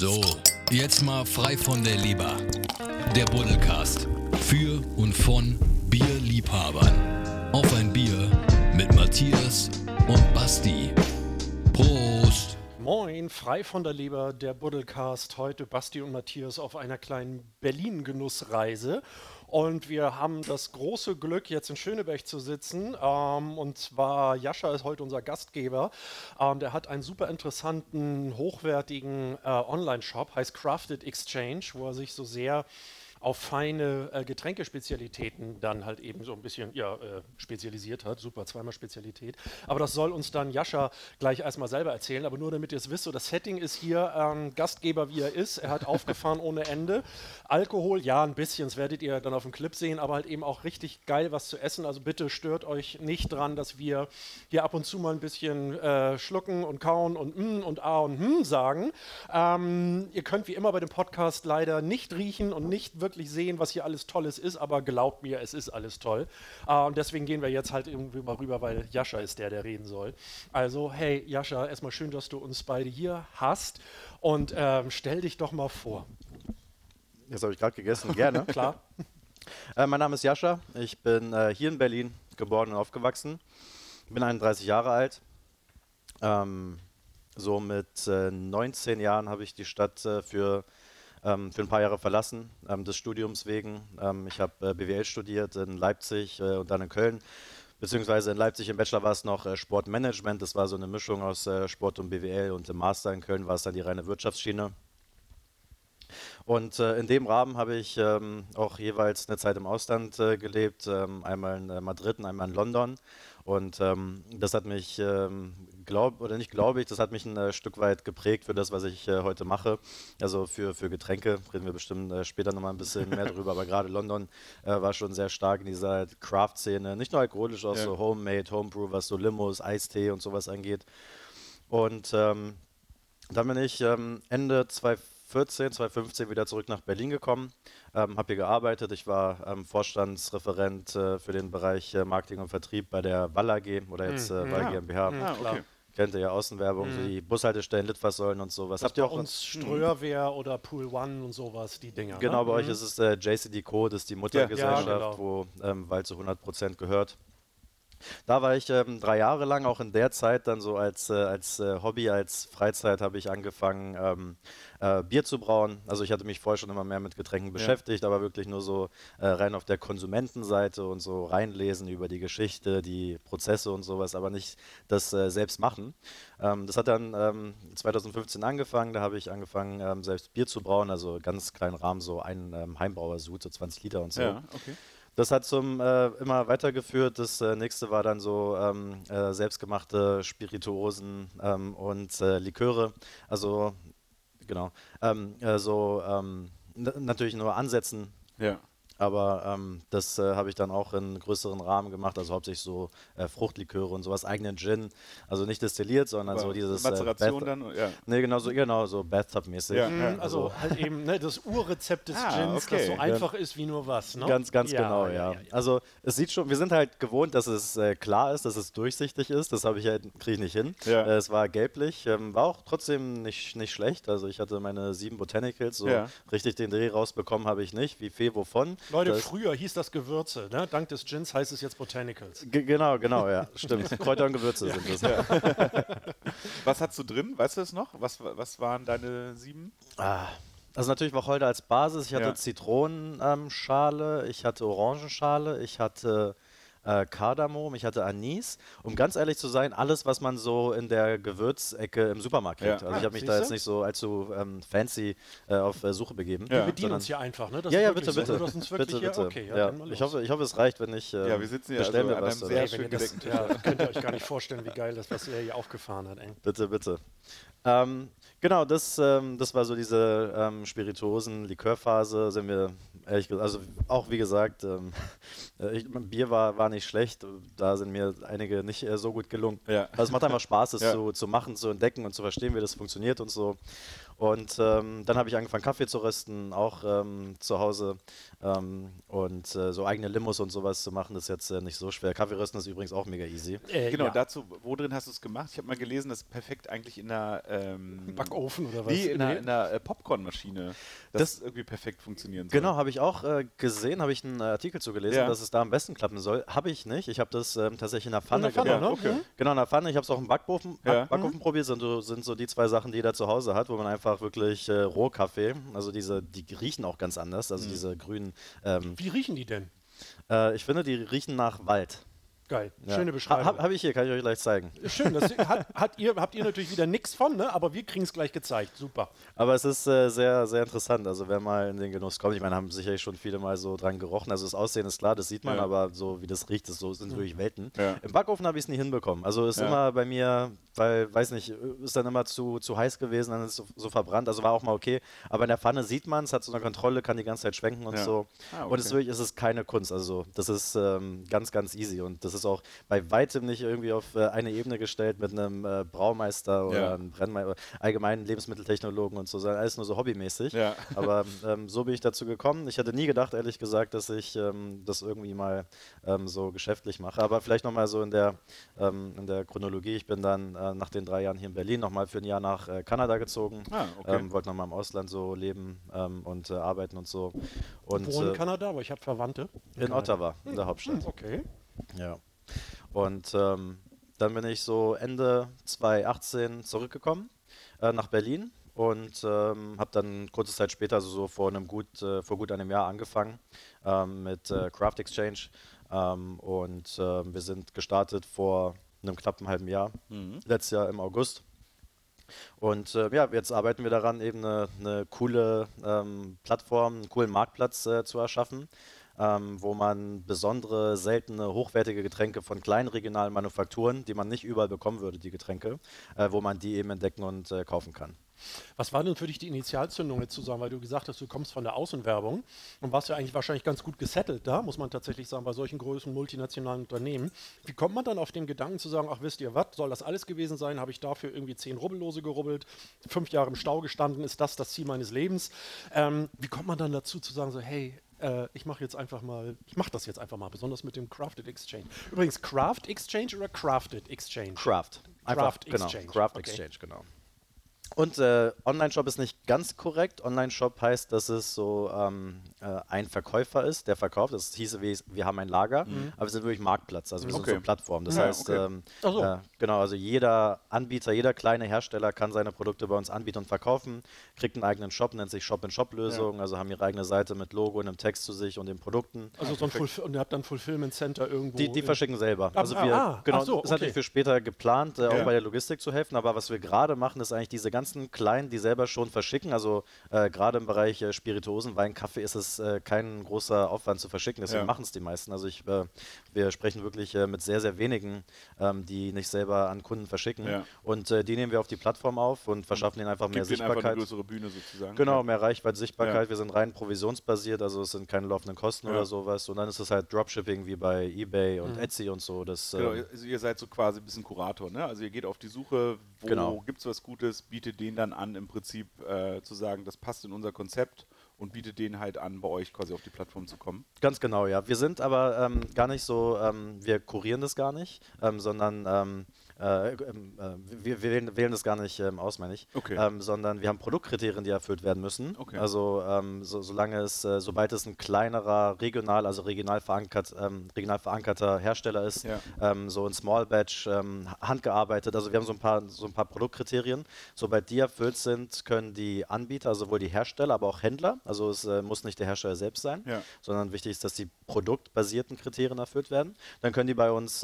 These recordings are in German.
So, jetzt mal frei von der Leber. Der Buddelcast. Für und von Bierliebhabern. Auf ein Bier mit Matthias und Basti. Prost! Moin, frei von der Leber, der Buddelcast. Heute Basti und Matthias auf einer kleinen Berlin-Genussreise. Und wir haben das große Glück, jetzt in Schöneberg zu sitzen. Ähm, und zwar Jascha ist heute unser Gastgeber. Ähm, der hat einen super interessanten, hochwertigen äh, Online-Shop, heißt Crafted Exchange, wo er sich so sehr auf feine äh, Getränkespezialitäten dann halt eben so ein bisschen ja, äh, spezialisiert hat. Super, zweimal Spezialität. Aber das soll uns dann Jascha gleich erstmal selber erzählen. Aber nur damit ihr es wisst, so das Setting ist hier ähm, Gastgeber, wie er ist. Er hat aufgefahren ohne Ende. Alkohol, ja, ein bisschen, das werdet ihr dann auf dem Clip sehen, aber halt eben auch richtig geil was zu essen. Also bitte stört euch nicht dran, dass wir hier ab und zu mal ein bisschen äh, schlucken und kauen und mm und a und hm sagen. Ähm, ihr könnt wie immer bei dem Podcast leider nicht riechen und nicht wirklich sehen, was hier alles Tolles ist, aber glaubt mir, es ist alles toll. Äh, und deswegen gehen wir jetzt halt irgendwie mal rüber, weil Jascha ist der, der reden soll. Also, hey Jascha, erstmal schön, dass du uns beide hier hast und ähm, stell dich doch mal vor. Das habe ich gerade gegessen, gerne. Klar. Äh, mein Name ist Jascha, ich bin äh, hier in Berlin geboren und aufgewachsen. Bin 31 Jahre alt. Ähm, so mit äh, 19 Jahren habe ich die Stadt äh, für, ähm, für ein paar Jahre verlassen, ähm, des Studiums wegen. Ähm, ich habe äh, BWL studiert in Leipzig äh, und dann in Köln. Beziehungsweise in Leipzig im Bachelor war es noch äh, Sportmanagement. Das war so eine Mischung aus äh, Sport und BWL. Und im Master in Köln war es dann die reine Wirtschaftsschiene. Und äh, in dem Rahmen habe ich ähm, auch jeweils eine Zeit im Ausland äh, gelebt, ähm, einmal in äh, Madrid und einmal in London. Und ähm, das hat mich, ähm, glaub, oder nicht glaube ich, das hat mich ein äh, Stück weit geprägt für das, was ich äh, heute mache. Also für, für Getränke reden wir bestimmt äh, später nochmal ein bisschen mehr drüber. Aber gerade London war schon sehr stark in dieser Craft-Szene. Nicht nur alkoholisch, auch ja. so Homemade, Homebrew, was so Limos, Eistee und sowas angeht. Und ähm, dann bin ich ähm, Ende 2014 2014, 2015 wieder zurück nach Berlin gekommen, ähm, habe hier gearbeitet. Ich war ähm, Vorstandsreferent äh, für den Bereich äh, Marketing und Vertrieb bei der Wall AG oder jetzt äh, Wall ja. GmbH. Ah, okay. Kennt ihr ja Außenwerbung, mhm. so die Bushaltestellen, Litfaßsäulen und sowas. Das Habt ihr auch uns Ströerwehr oder Pool One und sowas, die Dinger. Genau, ne? bei mhm. euch ist es äh, JCD Co., das ist die Muttergesellschaft, ja, ja, genau. wo ähm, Wald zu 100% gehört. Da war ich ähm, drei Jahre lang, auch in der Zeit dann so als, äh, als äh, Hobby, als Freizeit habe ich angefangen, ähm, äh, Bier zu brauen. Also ich hatte mich vorher schon immer mehr mit Getränken beschäftigt, ja. aber wirklich nur so äh, rein auf der Konsumentenseite und so reinlesen über die Geschichte, die Prozesse und sowas, aber nicht das äh, selbst machen. Ähm, das hat dann ähm, 2015 angefangen, da habe ich angefangen, ähm, selbst Bier zu brauen, also ganz kleinen Rahmen, so einen ähm, Heimbrauersud, so 20 Liter und so. Ja, okay. Das hat zum äh, immer weitergeführt. Das äh, nächste war dann so ähm, äh, selbstgemachte Spirituosen ähm, und äh, Liköre. Also genau. Ähm, äh, so ähm, natürlich nur ansetzen. Ja. Aber ähm, das äh, habe ich dann auch in größeren Rahmen gemacht, also hauptsächlich so äh, Fruchtliköre und sowas, eigenen Gin. Also nicht destilliert, sondern Aber so dieses. Äh, Mazeration äh, dann? Ja. Nee, genau so, genau, so Bathtub-mäßig. Ja. Mhm, also, also, halt eben ne, das Urrezept des ah, Gins, okay. das so einfach ist wie nur was. Ne? Ganz, ganz ja, genau, ja. Also es sieht schon, wir sind halt gewohnt, dass es äh, klar ist, dass es durchsichtig ist. Das habe ich halt, kriege ich nicht hin. Äh, es war gelblich, ähm, war auch trotzdem nicht, nicht schlecht. Also ich hatte meine sieben Botanicals, so richtig den Dreh rausbekommen habe ich nicht. Wie viel wovon? Leute, das früher hieß das Gewürze, ne? Dank des Gins heißt es jetzt Botanicals. G genau, genau, ja, stimmt. Kräuter und Gewürze sind es. Ja. was hast du drin? Weißt du es noch? Was, was waren deine sieben? Ah. Also natürlich Wacholder als Basis. Ich hatte ja. Zitronenschale, ähm, ich hatte Orangenschale, ich hatte äh, Kardamom, ich hatte Anis. Um ganz ehrlich zu sein, alles, was man so in der Gewürzecke im Supermarkt kriegt. Ja. Also ich habe mich da jetzt nicht so allzu ähm, fancy äh, auf äh, Suche begeben. Ja. Wir bedienen uns hier einfach, ne? Das ja, ja, bitte, bitte. So. bitte, bitte. Okay, ja, ich, hoffe, ich hoffe, es reicht, wenn ich äh, Ja, wir sitzen hier also an einem sehr ey, schön das, ja, könnt ihr euch gar nicht vorstellen, wie geil das, was er hier aufgefahren hat. Ey. Bitte, bitte. Ähm, genau, das, ähm, das war so diese ähm, Spirituosen, Likörphase, sind wir ehrlich gesagt, also auch wie gesagt, ähm, äh, ich, Bier war, war nicht schlecht, da sind mir einige nicht äh, so gut gelungen. Ja. Also es macht einfach Spaß, es ja. zu, zu machen, zu entdecken und zu verstehen, wie das funktioniert und so. Und ähm, dann habe ich angefangen, Kaffee zu rösten, auch ähm, zu Hause. Ähm, und äh, so eigene Limos und sowas zu machen, ist jetzt äh, nicht so schwer. Kaffee rösten ist übrigens auch mega easy. Äh, genau, ja. dazu, wo drin hast du es gemacht? Ich habe mal gelesen, das ist perfekt eigentlich in einer ähm, Backofen oder was? Nee, in einer, Nee. in einer äh, Popcornmaschine, das, Das- irgendwie perfekt funktionieren soll. Genau, habe ich auch äh, gesehen, habe ich einen äh, Artikel zugelesen, Ja. dass es da am besten klappen soll. Habe ich nicht. Ich habe das ähm, tatsächlich in der In Pfanne der Pfanne, gemacht. ne? okay. Mhm. Genau, in der Pfanne. Ich habe es auch im Backofen, Ja. Back Backofen probiert. Sind so, sind so die zwei Sachen, die jeder zu Hause hat, wo man einfach wirklich äh, Rohkaffee, also diese, die riechen auch ganz anders, also diese grünen. Ähm, Wie riechen die denn? äh, ich finde, die riechen nach Wald. Geil. Ja. Schöne Beschreibung. Habe hab ich hier, kann ich euch gleich zeigen. Schön, das hat, hat ihr, habt ihr natürlich wieder nichts von, ne? aber wir kriegen es gleich gezeigt. Super. Aber es ist äh, sehr, sehr interessant. Also wer mal in den Genuss kommt, ich meine, haben sicherlich schon viele mal so dran gerochen. Also das Aussehen ist klar, das sieht man, Ja. aber so wie das riecht, ist so, sind wirklich Welten. Ja. Im Backofen habe ich es nie hinbekommen. Also ist Ja. immer bei mir, weil, weiß nicht, ist dann immer zu, zu heiß gewesen, dann ist es so, so verbrannt. Also war auch mal okay. Aber in der Pfanne sieht man es, hat so eine Kontrolle, kann die ganze Zeit schwenken und Ja. so. Ah, Und es ist okay. wirklich, es ist keine Kunst. Also das ist ähm, ganz, ganz easy. Und das ist auch bei weitem nicht irgendwie auf äh, eine Ebene gestellt mit einem äh, Braumeister oder Ja. einem Brennmeister, allgemeinen Lebensmitteltechnologen und so, sondern alles nur so hobbymäßig. Ja. Aber ähm, so bin ich dazu gekommen. Ich hätte nie gedacht, ehrlich gesagt, dass ich ähm, das irgendwie mal ähm, so geschäftlich mache. Aber vielleicht nochmal so in der, ähm, in der Chronologie. Ich bin dann äh, nach den drei Jahren hier in Berlin nochmal für ein Jahr nach äh, Kanada gezogen. Ah, okay. ähm, wollte nochmal im Ausland so leben ähm, und äh, arbeiten und so. Und Wo in äh, Kanada, aber ich habe Verwandte. in Ottawa, in der Hauptstadt. Hm, Okay. Ja. Und ähm, dann bin ich so Ende 2018 zurückgekommen äh, nach Berlin und ähm, habe dann kurze Zeit später, also so vor einem gut, äh, vor gut einem Jahr angefangen ähm, mit äh, Craft Exchange. Ähm, und ähm, wir sind gestartet vor einem knappen halben Jahr, letztes Jahr im August. Und äh, ja, jetzt arbeiten wir daran, eben eine, eine coole ähm, Plattform, einen coolen Marktplatz äh, zu erschaffen, ähm, wo man besondere, seltene, hochwertige Getränke von kleinen regionalen Manufakturen, die man nicht überall bekommen würde, die Getränke, äh, wo man die eben entdecken und äh, kaufen kann. Was war denn für dich die Initialzündung jetzt zu sagen, weil du gesagt hast, du kommst von der Außenwerbung und warst ja eigentlich wahrscheinlich ganz gut gesettelt da, muss man tatsächlich sagen, bei solchen großen multinationalen Unternehmen. Wie kommt man dann auf den Gedanken zu sagen, ach wisst ihr was, soll das alles gewesen sein? Habe ich dafür irgendwie zehn Rubbellose gerubbelt, fünf Jahre im Stau gestanden, ist das das Ziel meines Lebens? Ähm, wie kommt man dann dazu zu sagen, so hey, äh, ich mache jetzt einfach mal, ich mache das jetzt einfach mal, besonders mit dem Crafted Exchange. Übrigens, Craft Exchange oder Crafted Exchange? Craft. Craft genau, Exchange, Craft okay. Exchange, genau. Und äh, Online-Shop ist nicht ganz korrekt. Online-Shop heißt, dass es so ähm, äh, ein Verkäufer ist, der verkauft. Das hieße, wie, wir haben ein Lager, aber wir sind wirklich Marktplatz, also wir sind Okay. so Plattform. Das Ja, heißt, okay. ähm, so. äh, genau, also jeder Anbieter, jeder kleine Hersteller kann seine Produkte bei uns anbieten und verkaufen, kriegt einen eigenen Shop, nennt sich Shop-in-Shop-Lösung, also haben ihre eigene Seite mit Logo und einem Text zu sich und den Produkten. Also so ein Fulf und ihr habt dann Fulfillment Center irgendwo. Die, die verschicken selber. Also ah, wir, ah, genau, ach so, ist natürlich okay. für später geplant, äh, auch Ja. bei der Logistik zu helfen. Aber was wir gerade machen, ist eigentlich diese ganzen Kleinen, die selber schon verschicken. Also äh, gerade im Bereich äh, Spirituosen, Wein, Kaffee ist es äh, kein großer Aufwand zu verschicken. Deswegen Ja. machen es die meisten. Also ich, äh, wir sprechen wirklich äh, mit sehr, sehr wenigen, ähm, die nicht selber an Kunden verschicken. Ja. Und äh, die nehmen wir auf die Plattform auf und verschaffen ihnen einfach mehr Gibt denen einfach eine Sichtbarkeit. größere Bühne sozusagen. Genau, mehr Reichweite, Sichtbarkeit. Ja. Wir sind rein provisionsbasiert, also es sind keine laufenden Kosten Ja. oder sowas. Und dann ist es halt Dropshipping wie bei eBay und Etsy und so. Das, Genau, ähm, also ihr seid so quasi ein bisschen Kurator, ne? Also ihr geht auf die Suche, wo Genau. gibt es was Gutes, bietet denen dann an, im Prinzip äh, zu sagen, das passt in unser Konzept und bietet denen halt an, bei euch quasi auf die Plattform zu kommen. Ganz genau, ja. Wir sind aber ähm, gar nicht so, ähm, wir kurieren das gar nicht, ähm, sondern ähm, äh, ähm, äh, wir, wir wählen, wählen das gar nicht ähm, aus, meine ich, Okay. ähm, sondern wir haben Produktkriterien, die erfüllt werden müssen. Okay. Also ähm, so, solange es, äh, sobald es ein kleinerer, regional, also regional, verankert, ähm, regional verankerter Hersteller ist, Ja. ähm, so ein Small Batch, handgearbeitet, also wir haben so ein paar, so ein paar Produktkriterien. Sobald die erfüllt sind, können die Anbieter, also sowohl die Hersteller, aber auch Händler, also es äh, muss nicht der Hersteller selbst sein, Ja. sondern wichtig ist, dass die produktbasierten Kriterien erfüllt werden. Dann können die bei uns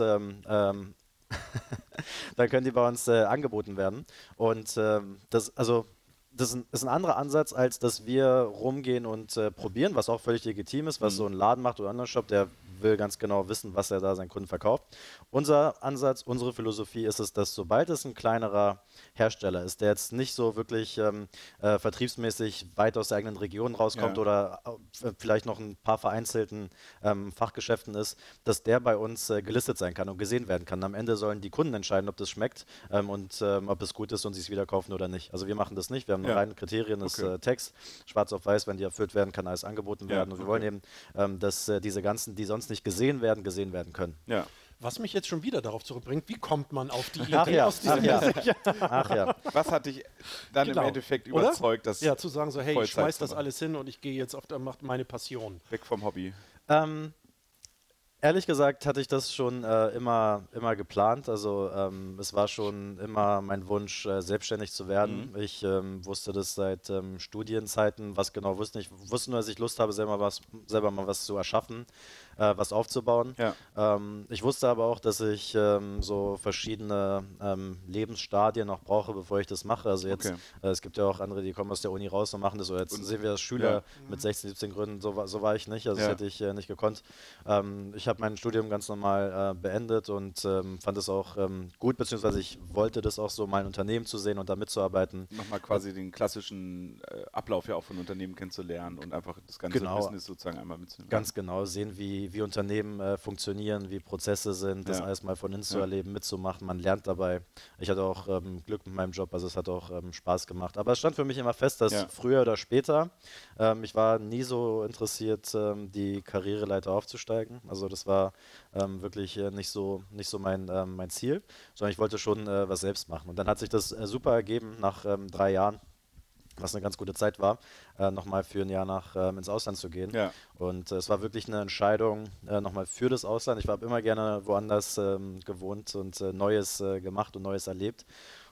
dann können die bei uns äh, angeboten werden. Und ähm, das, also das ist ein, ist ein anderer Ansatz, als dass wir rumgehen und äh, probieren, was auch völlig legitim ist, was so ein Laden macht oder ein anderer Shop, der will ganz genau wissen, was er da seinen Kunden verkauft. Unser Ansatz, unsere Philosophie ist es, dass sobald es ein kleinerer Hersteller ist, der jetzt nicht so wirklich ähm, äh, vertriebsmäßig weit aus der eigenen Region rauskommt Ja. oder äh, vielleicht noch ein paar vereinzelten ähm, Fachgeschäften ist, dass der bei uns äh, gelistet sein kann und gesehen werden kann. Am Ende sollen die Kunden entscheiden, ob das schmeckt ähm, und ähm, ob es gut ist und sie es wieder kaufen oder nicht. Also wir machen das nicht. Wir haben Ja. reine Kriterien, das Okay. äh, Text, schwarz auf weiß, wenn die erfüllt werden, kann alles angeboten Ja, werden. Und wir okay. wollen eben, ähm, dass äh, diese ganzen, die sonst nicht gesehen werden, gesehen werden können. Ja. Was mich jetzt schon wieder darauf zurückbringt, wie kommt man auf die Idee Ach ja, aus diesem ach ja. Ach ja. Was hat dich dann Genau. im Endeffekt überzeugt, dass Ja, zu sagen so, hey, ich schmeiß das alles hin und ich gehe jetzt auf macht meine Passion. weg vom Hobby? Ähm, ehrlich gesagt hatte ich das schon äh, immer, immer geplant. Also ähm, es war schon immer mein Wunsch, äh, selbstständig zu werden. Mhm. Ich ähm, wusste das seit ähm, Studienzeiten, was genau wusste ich. wusste nur, dass ich Lust habe, selber, was, selber mal was zu erschaffen, äh, was aufzubauen. Ja. Ähm, ich wusste aber auch, dass ich ähm, so verschiedene ähm, Lebensstadien noch brauche, bevor ich das mache. Also jetzt, Okay. äh, es gibt ja auch andere, die kommen aus der Uni raus und machen das. Oder jetzt Und- sehen wir das Schüler ja. mit 16, 17 Gründen, so, war- so war ich nicht. Also Ja. das hätte ich äh, nicht gekonnt. Ähm, ich habe mein Studium ganz normal äh, beendet und ähm, fand es auch ähm, gut, beziehungsweise ich wollte das auch so, mein Unternehmen zu sehen und da mitzuarbeiten. Nochmal quasi den klassischen äh, Ablauf ja auch von Unternehmen kennenzulernen und einfach das ganze Genau. Business sozusagen einmal mitzunehmen. Ganz genau sehen, wie, wie Unternehmen äh, funktionieren, wie Prozesse sind, das Ja. alles mal von innen zu Ja. erleben, mitzumachen. Man lernt dabei. Ich hatte auch ähm, Glück mit meinem Job, also es hat auch ähm, Spaß gemacht. Aber es stand für mich immer fest, dass Ja. früher oder später, ähm, ich war nie so interessiert, ähm, die Karriereleiter aufzusteigen. Also das war ähm, wirklich äh, nicht so, nicht so mein, ähm, mein Ziel, sondern ich wollte schon äh, was selbst machen. Und dann hat sich das äh, super ergeben nach drei Jahren was eine ganz gute Zeit war, äh, nochmal für ein Jahr nach ähm, ins Ausland zu gehen. Ja. Und äh, es war wirklich eine Entscheidung äh, nochmal für das Ausland. Ich habe immer gerne woanders ähm, gewohnt und äh, Neues äh, gemacht und Neues erlebt.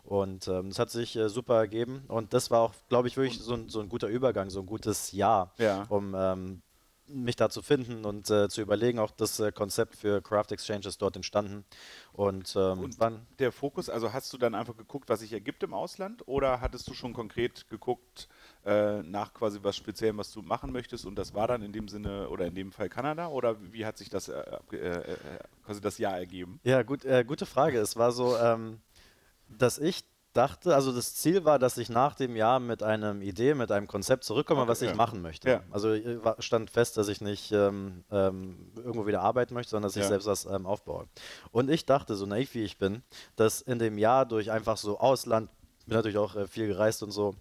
Und ähm, das hat sich äh, super ergeben. Und das war auch, glaube ich, wirklich so ein, so ein guter Übergang, so ein gutes Jahr, Ja. um ähm, mich da zu finden und äh, zu überlegen. Auch das äh, Konzept für Craft Exchange ist dort entstanden. Und, ähm, Und wann, der Fokus, also hast du dann einfach geguckt, was sich ergibt im Ausland oder hattest du schon konkret geguckt äh, nach quasi was Speziellem, was du machen möchtest und das war dann in dem Sinne oder in dem Fall Kanada oder wie hat sich das äh, äh, äh, quasi das Jahr ergeben? Ja, gut, gute Frage. Es war so, ähm, dass ich dachte, also das Ziel war, dass ich nach dem Jahr mit einer Idee, mit einem Konzept zurückkomme, Okay, was ich ja. machen möchte. Ja. Also äh, stand fest, dass ich nicht ähm, ähm, irgendwo wieder arbeiten möchte, sondern dass ich Ja. selbst was ähm, aufbaue. Und ich dachte, so naiv wie ich bin, dass in dem Jahr durch einfach so Ausland, bin natürlich auch äh, viel gereist und so,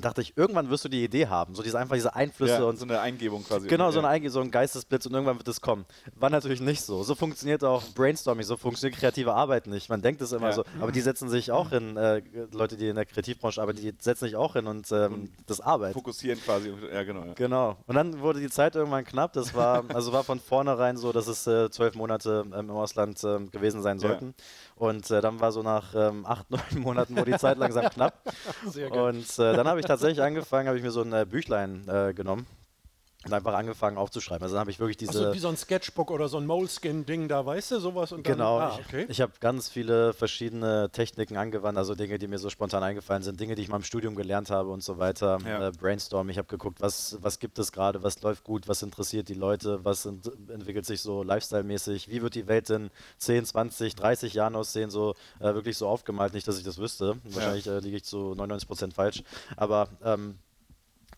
dachte ich, irgendwann wirst du die Idee haben, so diese einfach diese Einflüsse Ja, und so eine Eingebung quasi. Genau, so, ja. ein, Einge- so ein Geistesblitz und irgendwann wird es kommen. War natürlich nicht so. So funktioniert auch Brainstorming, so funktioniert kreative Arbeit nicht. Man denkt es immer Ja. so, aber die setzen sich auch hin, äh, Leute, die in der Kreativbranche arbeiten, die setzen sich auch hin und ähm, das Arbeit. Fokussieren quasi. Ja, genau. Ja. Genau. Und dann wurde die Zeit irgendwann knapp. Das war, also war von vornherein so, dass es äh, zwölf Monate ähm, im Ausland ähm, gewesen sein sollten. Und äh, dann war so nach ähm, acht, neun Monaten wurde die Zeit langsam knapp. Sehr. Und äh, dann habe ich tatsächlich angefangen, habe ich mir so ein äh, Büchlein äh, genommen und einfach angefangen aufzuschreiben. Also dann habe ich wirklich diese. Achso, wie so ein Sketchbook oder so ein Moleskin-Ding da, weißt du, sowas und dann, Genau, ah, ich, okay. ich habe ganz viele verschiedene Techniken angewandt, also Dinge, die mir so spontan eingefallen sind, Dinge, die ich mal im Studium gelernt habe und so weiter. Ja. Äh, Brainstorm, ich habe geguckt, was, was gibt es gerade, was läuft gut, was interessiert die Leute, was ent entwickelt sich so lifestyle-mäßig, wie wird die Welt in 10, 20, 30 Jahren aussehen, so äh, wirklich so aufgemalt, nicht, dass ich das wüsste. Wahrscheinlich äh, liege ich zu 99% falsch, aber ähm,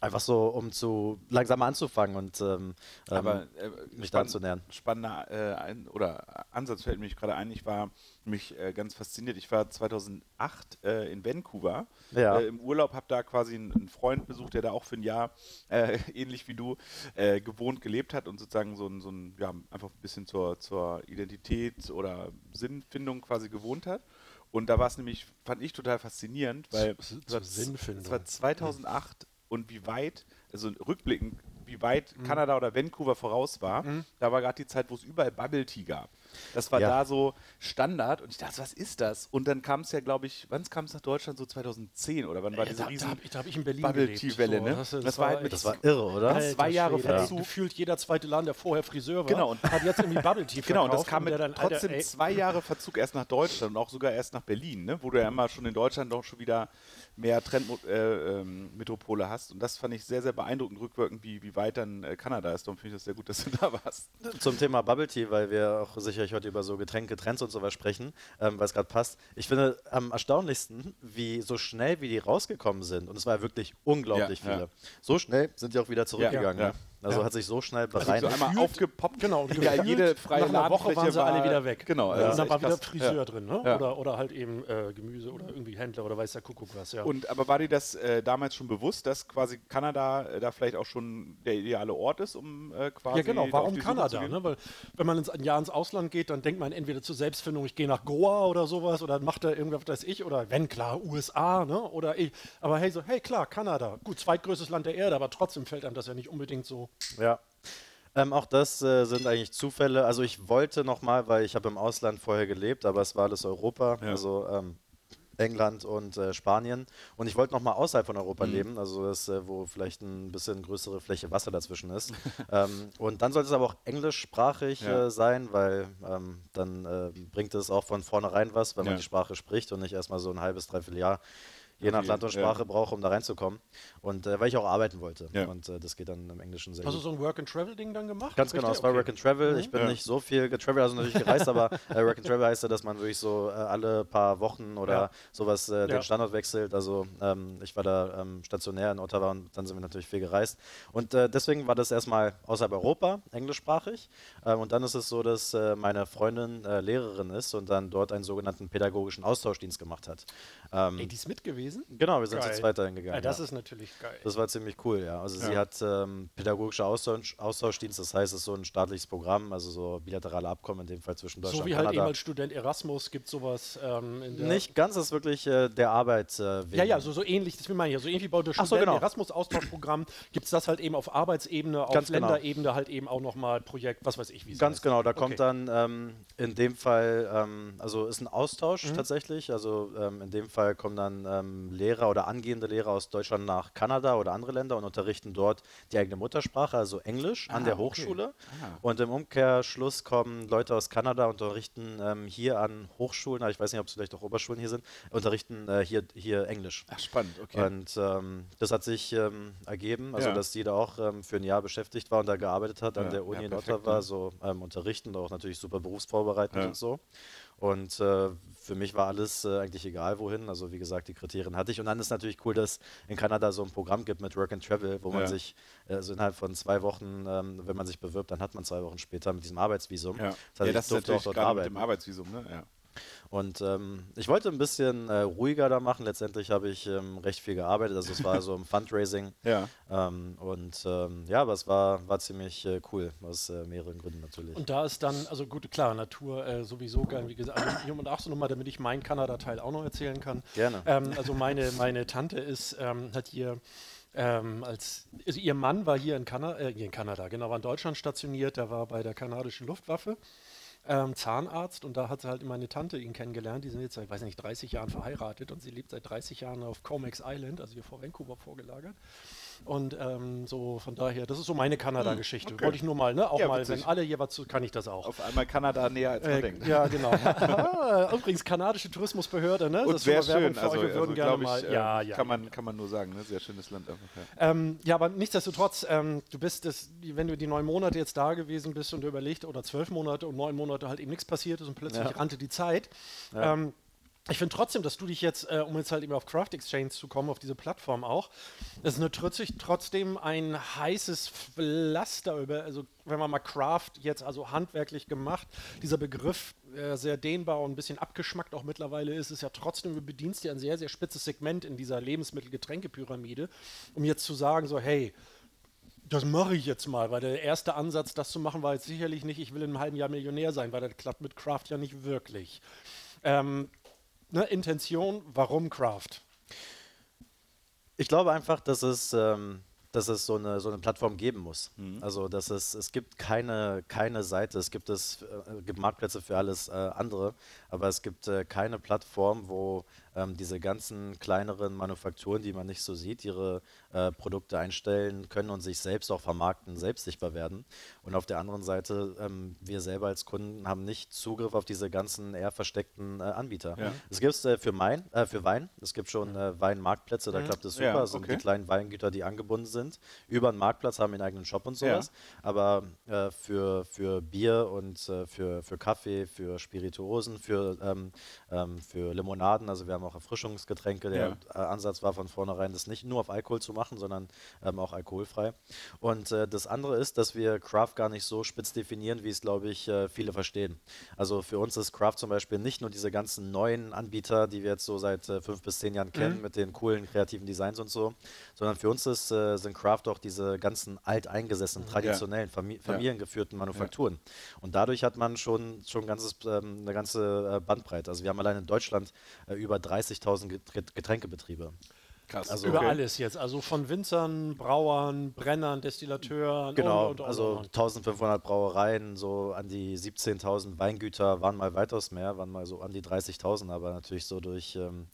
einfach so, um zu langsam anzufangen und ähm, Aber ähm, äh, mich spann- da zu nähern. Spannender äh, ein, oder Ansatz fällt mir gerade ein. Ich war mich äh, ganz fasziniert. Ich war 2008 äh, in Vancouver Ja. äh, im Urlaub, habe da quasi einen, einen Freund besucht, der da auch für ein Jahr äh, ähnlich wie du äh, gewohnt gelebt hat und sozusagen so ein, so ein ja, einfach ein bisschen zur, zur Identität oder Sinnfindung quasi gewohnt hat. Und da war es nämlich, fand ich total faszinierend, weil Zur es war, Sinnfindung. es war 2008 und wie weit, also rückblickend, wie weit Mhm. Kanada oder Vancouver voraus war, da war gerade die Zeit, wo es überall Bubble Tea gab. Das war Ja. da so Standard und ich dachte, was ist das? Und dann kam es ja, glaube ich, wann kam es nach Deutschland? So 2010 oder wann war Ey, diese da, riesen da habe ich, da hab ich in Berlin Bubble gelebt. Tea Welle, ne? das, Das war halt mit- das war irre, oder? Alter, zwei Jahre Schwede, Verzug. Gefühlt jeder zweite Laden, der vorher Friseur war, Genau, und- hat jetzt irgendwie Bubble Tea Genau, und das kam mit dann, Alter, trotzdem ey, zwei Jahre Verzug erst nach Deutschland und auch sogar erst nach Berlin, ne? wo du ja immer schon in Deutschland doch schon wieder mehr Trendmetropole äh, ähm, Metropole hast. Und das fand ich sehr, sehr beeindruckend rückwirkend, wie, wie weit dann äh, Kanada ist. Darum finde ich das sehr gut, dass du da warst. Zum Thema Bubble Tea, weil wir auch sicherlich heute über so Getränke, Trends und sowas sprechen, ähm, weil es gerade passt. Ich finde am erstaunlichsten, wie so schnell wie die rausgekommen sind. Und es war ja wirklich unglaublich Ja, ja. viele. So schnell sind die auch wieder zurückgegangen. Ja, ne? Also Ja. hat sich so schnell So bereinigt. einmal aufgepoppt. Genau, und ja, jede freie nach einer Woche waren sie alle wieder weg. Genau, und das ist dann war wieder krass. Friseur Ja. drin, ne? Ja. Oder, oder halt eben äh, Gemüse oder irgendwie Händler oder weiß der Kuckuck was, ja. Und aber war dir das äh, damals schon bewusst, dass quasi Kanada äh, da vielleicht auch schon der ideale Ort ist, um äh, quasi ja, genau. Warum Kanada? Ne? Weil, wenn man ins, ein Jahr ins Ausland geht, dann denkt man entweder zur Selbstfindung, ich gehe nach Goa oder sowas oder macht da irgendwas, weiß ich, oder wenn klar, USA, ne? Oder ich. Aber hey, so, hey, klar, Kanada. Gut, zweitgrößtes Land der Erde, aber trotzdem fällt einem das ja nicht unbedingt so. Ja. Ähm, auch das äh, sind eigentlich Zufälle. Also ich wollte nochmal, weil ich habe im Ausland vorher gelebt, aber es war alles Europa, Ja. also ähm, England und äh, Spanien. Und ich wollte nochmal außerhalb von Mhm. Europa leben, also das, äh, wo vielleicht ein bisschen größere Fläche Wasser dazwischen ist. ähm, und dann sollte es aber auch englischsprachig Ja. äh, sein, weil ähm, dann äh, bringt es auch von vornherein was, wenn man Ja. die Sprache spricht und nicht erstmal so ein halbes, dreiviertel Jahr je nach Land und ja. Sprache brauche, um da reinzukommen. Und äh, weil ich auch arbeiten wollte. Ja. Und äh, das geht dann im Englischen sehr Hast du gut. so ein Work-and-Travel-Ding dann gemacht? Ganz genau, es war Okay. Work and Travel. Ich bin Ja. nicht so viel getravelt, also natürlich gereist, aber äh, Work and Travel heißt ja, dass man wirklich so äh, alle paar Wochen oder Ja. sowas äh, den Ja. Standort wechselt. Also ähm, ich war da ähm, stationär in Ottawa und dann sind wir natürlich viel gereist. Und äh, deswegen war das erstmal außerhalb Europa, englischsprachig. Ähm, und dann ist es so, dass äh, meine Freundin äh, Lehrerin ist und dann dort einen sogenannten pädagogischen Austauschdienst gemacht hat. Ähm, Ey, die ist mit gewesen? Genau, wir sind Geil. zu zweit dahin gegangen. Ja, das ja. ist natürlich geil. Das war ziemlich cool, ja. Also sie Ja. hat ähm, pädagogischer Austausch, Austauschdienst, das heißt, es ist so ein staatliches Programm, also so bilaterale Abkommen in dem Fall zwischen Deutschland so wie und halt Kanada. eben als Student Erasmus gibt sowas ähm, in der Nicht ganz, das ist wirklich äh, der Arbeit äh. Ja, ja, so, so ähnlich, das will man ja, so ähnlich wie bei der Ach so, genau. Erasmus-Austauschprogramm gibt es das halt eben auf Arbeitsebene, auf Ganz genau. Länderebene halt eben auch nochmal Projekt, was weiß ich, wie es Ganz heißt. genau, da kommt Okay. dann ähm, in dem Fall, ähm, also ist ein Austausch Mhm. tatsächlich, also ähm, in dem Fall kommen dann ähm, Lehrer oder angehende Lehrer aus Deutschland nach Kanada oder andere Länder und unterrichten dort die eigene Muttersprache, also Englisch, an Ah, der okay. Hochschule. Ah. Und im Umkehrschluss kommen Leute aus Kanada und unterrichten ähm, hier an Hochschulen, ich weiß nicht, ob es vielleicht auch Oberschulen hier sind, unterrichten äh, hier, hier Englisch. Ach, spannend, okay. Und ähm, das hat sich ähm, ergeben, also Ja. dass da auch ähm, für ein Jahr beschäftigt war und da gearbeitet hat an Ja, der Uni ja, in perfekt, Ottawa, ja. so unterrichten, auch natürlich super berufsvorbereitend und so. Und äh, für mich war alles äh, eigentlich egal wohin. Also wie gesagt, die Kriterien hatte ich. Und dann ist natürlich cool, dass in Kanada so ein Programm gibt mit Work and Travel, wo man Ja. sich äh, so innerhalb von zwei Wochen, ähm, wenn man sich bewirbt, dann hat man zwei Wochen später mit diesem Arbeitsvisum. ja. Das heißt, ja, das ist natürlich auch dort gerade mit arbeiten. dem Arbeitsvisum, ne? Ja. Und ähm, ich wollte ein bisschen äh, ruhiger da machen. Letztendlich habe ich ähm, recht viel gearbeitet. Also es war so im Fundraising. Ja. Ähm, und ähm, ja, aber es war, war ziemlich äh, cool, aus äh, mehreren Gründen natürlich. Und da ist dann, also gut, klar, Natur äh, sowieso geil, wie gesagt, also und ach so nochmal, damit ich meinen Kanada-Teil auch noch erzählen kann. Gerne. Ähm, also meine, meine Tante ist, ähm, hat hier ähm, als, also ihr Mann war hier in, Kana äh, hier in Kanada, genau, war in Deutschland stationiert, der war bei der kanadischen Luftwaffe. Ähm, Zahnarzt und da hat sie halt meine Tante ihn kennengelernt. Die sind jetzt seit, weiß nicht, 30 Jahren verheiratet und sie lebt seit 30 Jahren auf Comex Island, also hier vor Vancouver vorgelagert. Und ähm, so von daher, das ist so meine Kanada-Geschichte. okay. Wollte ich nur mal, ne? Auch Ja, mal, witzig. wenn alle hier was zu, kann ich das auch. Auf einmal Kanada näher als man Äh, denkt. ja, genau. Ah, Übrigens, kanadische Tourismusbehörde, ne? Und Das sehr schön, also, euch. Wir also würden gerne glaube ich, mal. äh, ja, ja. kann, man, kann man nur sagen, ne? sehr schönes Land einfach. Ja. Ähm, ja, aber nichtsdestotrotz, ähm, du bist das, wenn du die neun Monate jetzt da gewesen bist und überlegt, oder zwölf Monate und neun Monate halt eben nichts passiert ist und plötzlich Ja. rannte die Zeit. Ähm, ich finde trotzdem, dass du dich jetzt, äh, um jetzt halt eben auf Craft Exchange zu kommen, auf diese Plattform auch, das ist trotzdem, trotzdem ein heißes Pflaster über, also wenn man mal Craft jetzt also handwerklich gemacht, dieser Begriff äh, sehr dehnbar und ein bisschen abgeschmackt auch mittlerweile ist, ist ja trotzdem, du bedienst ja ein sehr, sehr spitzes Segment in dieser Lebensmittel-Getränke-Pyramide, um jetzt zu sagen, so, hey, das mache ich jetzt mal, weil der erste Ansatz, das zu machen, war jetzt sicherlich nicht, ich will in einem halben Jahr Millionär sein, weil das klappt mit Craft ja nicht wirklich. Ähm, ne, Intention, warum Craft? Ich glaube einfach, dass es, ähm, dass es so, eine, so eine Plattform geben muss. Mhm. Also dass es, es gibt keine, keine Seite, es gibt, es äh, gibt Marktplätze für alles äh, andere, aber es gibt äh, keine Plattform, wo ähm, diese ganzen kleineren Manufakturen, die man nicht so sieht, ihre äh, Produkte einstellen können und sich selbst auch vermarkten, selbst sichtbar werden. Und auf der anderen Seite, ähm, wir selber als Kunden haben nicht Zugriff auf diese ganzen eher versteckten äh, Anbieter. Ja. Es gibt es äh, für, Main, äh, für Wein, es gibt schon äh, Weinmarktplätze, da klappt es super, Ja, sind okay. die kleinen Weingüter, die angebunden sind, über einen Marktplatz, haben ihren eigenen Shop und sowas. Aber äh, für, für Bier und für, für Kaffee, für Spirituosen, für, ähm, ähm, für Limonaden, also wir haben haben auch Erfrischungsgetränke. Der äh, Ansatz war von vornherein, das nicht nur auf Alkohol zu machen, sondern ähm, auch alkoholfrei. Und äh, das andere ist, dass wir Craft gar nicht so spitz definieren, wie es, glaube ich, äh, viele verstehen. Also für uns ist Craft zum Beispiel nicht nur diese ganzen neuen Anbieter, die wir jetzt so seit äh, fünf bis zehn Jahren kennen, Mhm. mit den coolen kreativen Designs und so, sondern für uns ist, äh, sind Craft auch diese ganzen alteingesessenen, traditionellen, Fami familiengeführten Manufakturen. Und dadurch hat man schon, schon ganzes, ähm, eine ganze äh, Bandbreite. Also wir haben allein in Deutschland äh, über 30.000 Get- Getränkebetriebe. Krass. Also- Über Okay. alles jetzt, also von Winzern, Brauern, Brennern, Destillateuren Genau, und, und, und, also und, und. 1500 Brauereien, so an die 17.000 Weingüter, waren mal weitaus mehr, waren mal so an die 30.000, aber natürlich so durch, ähm,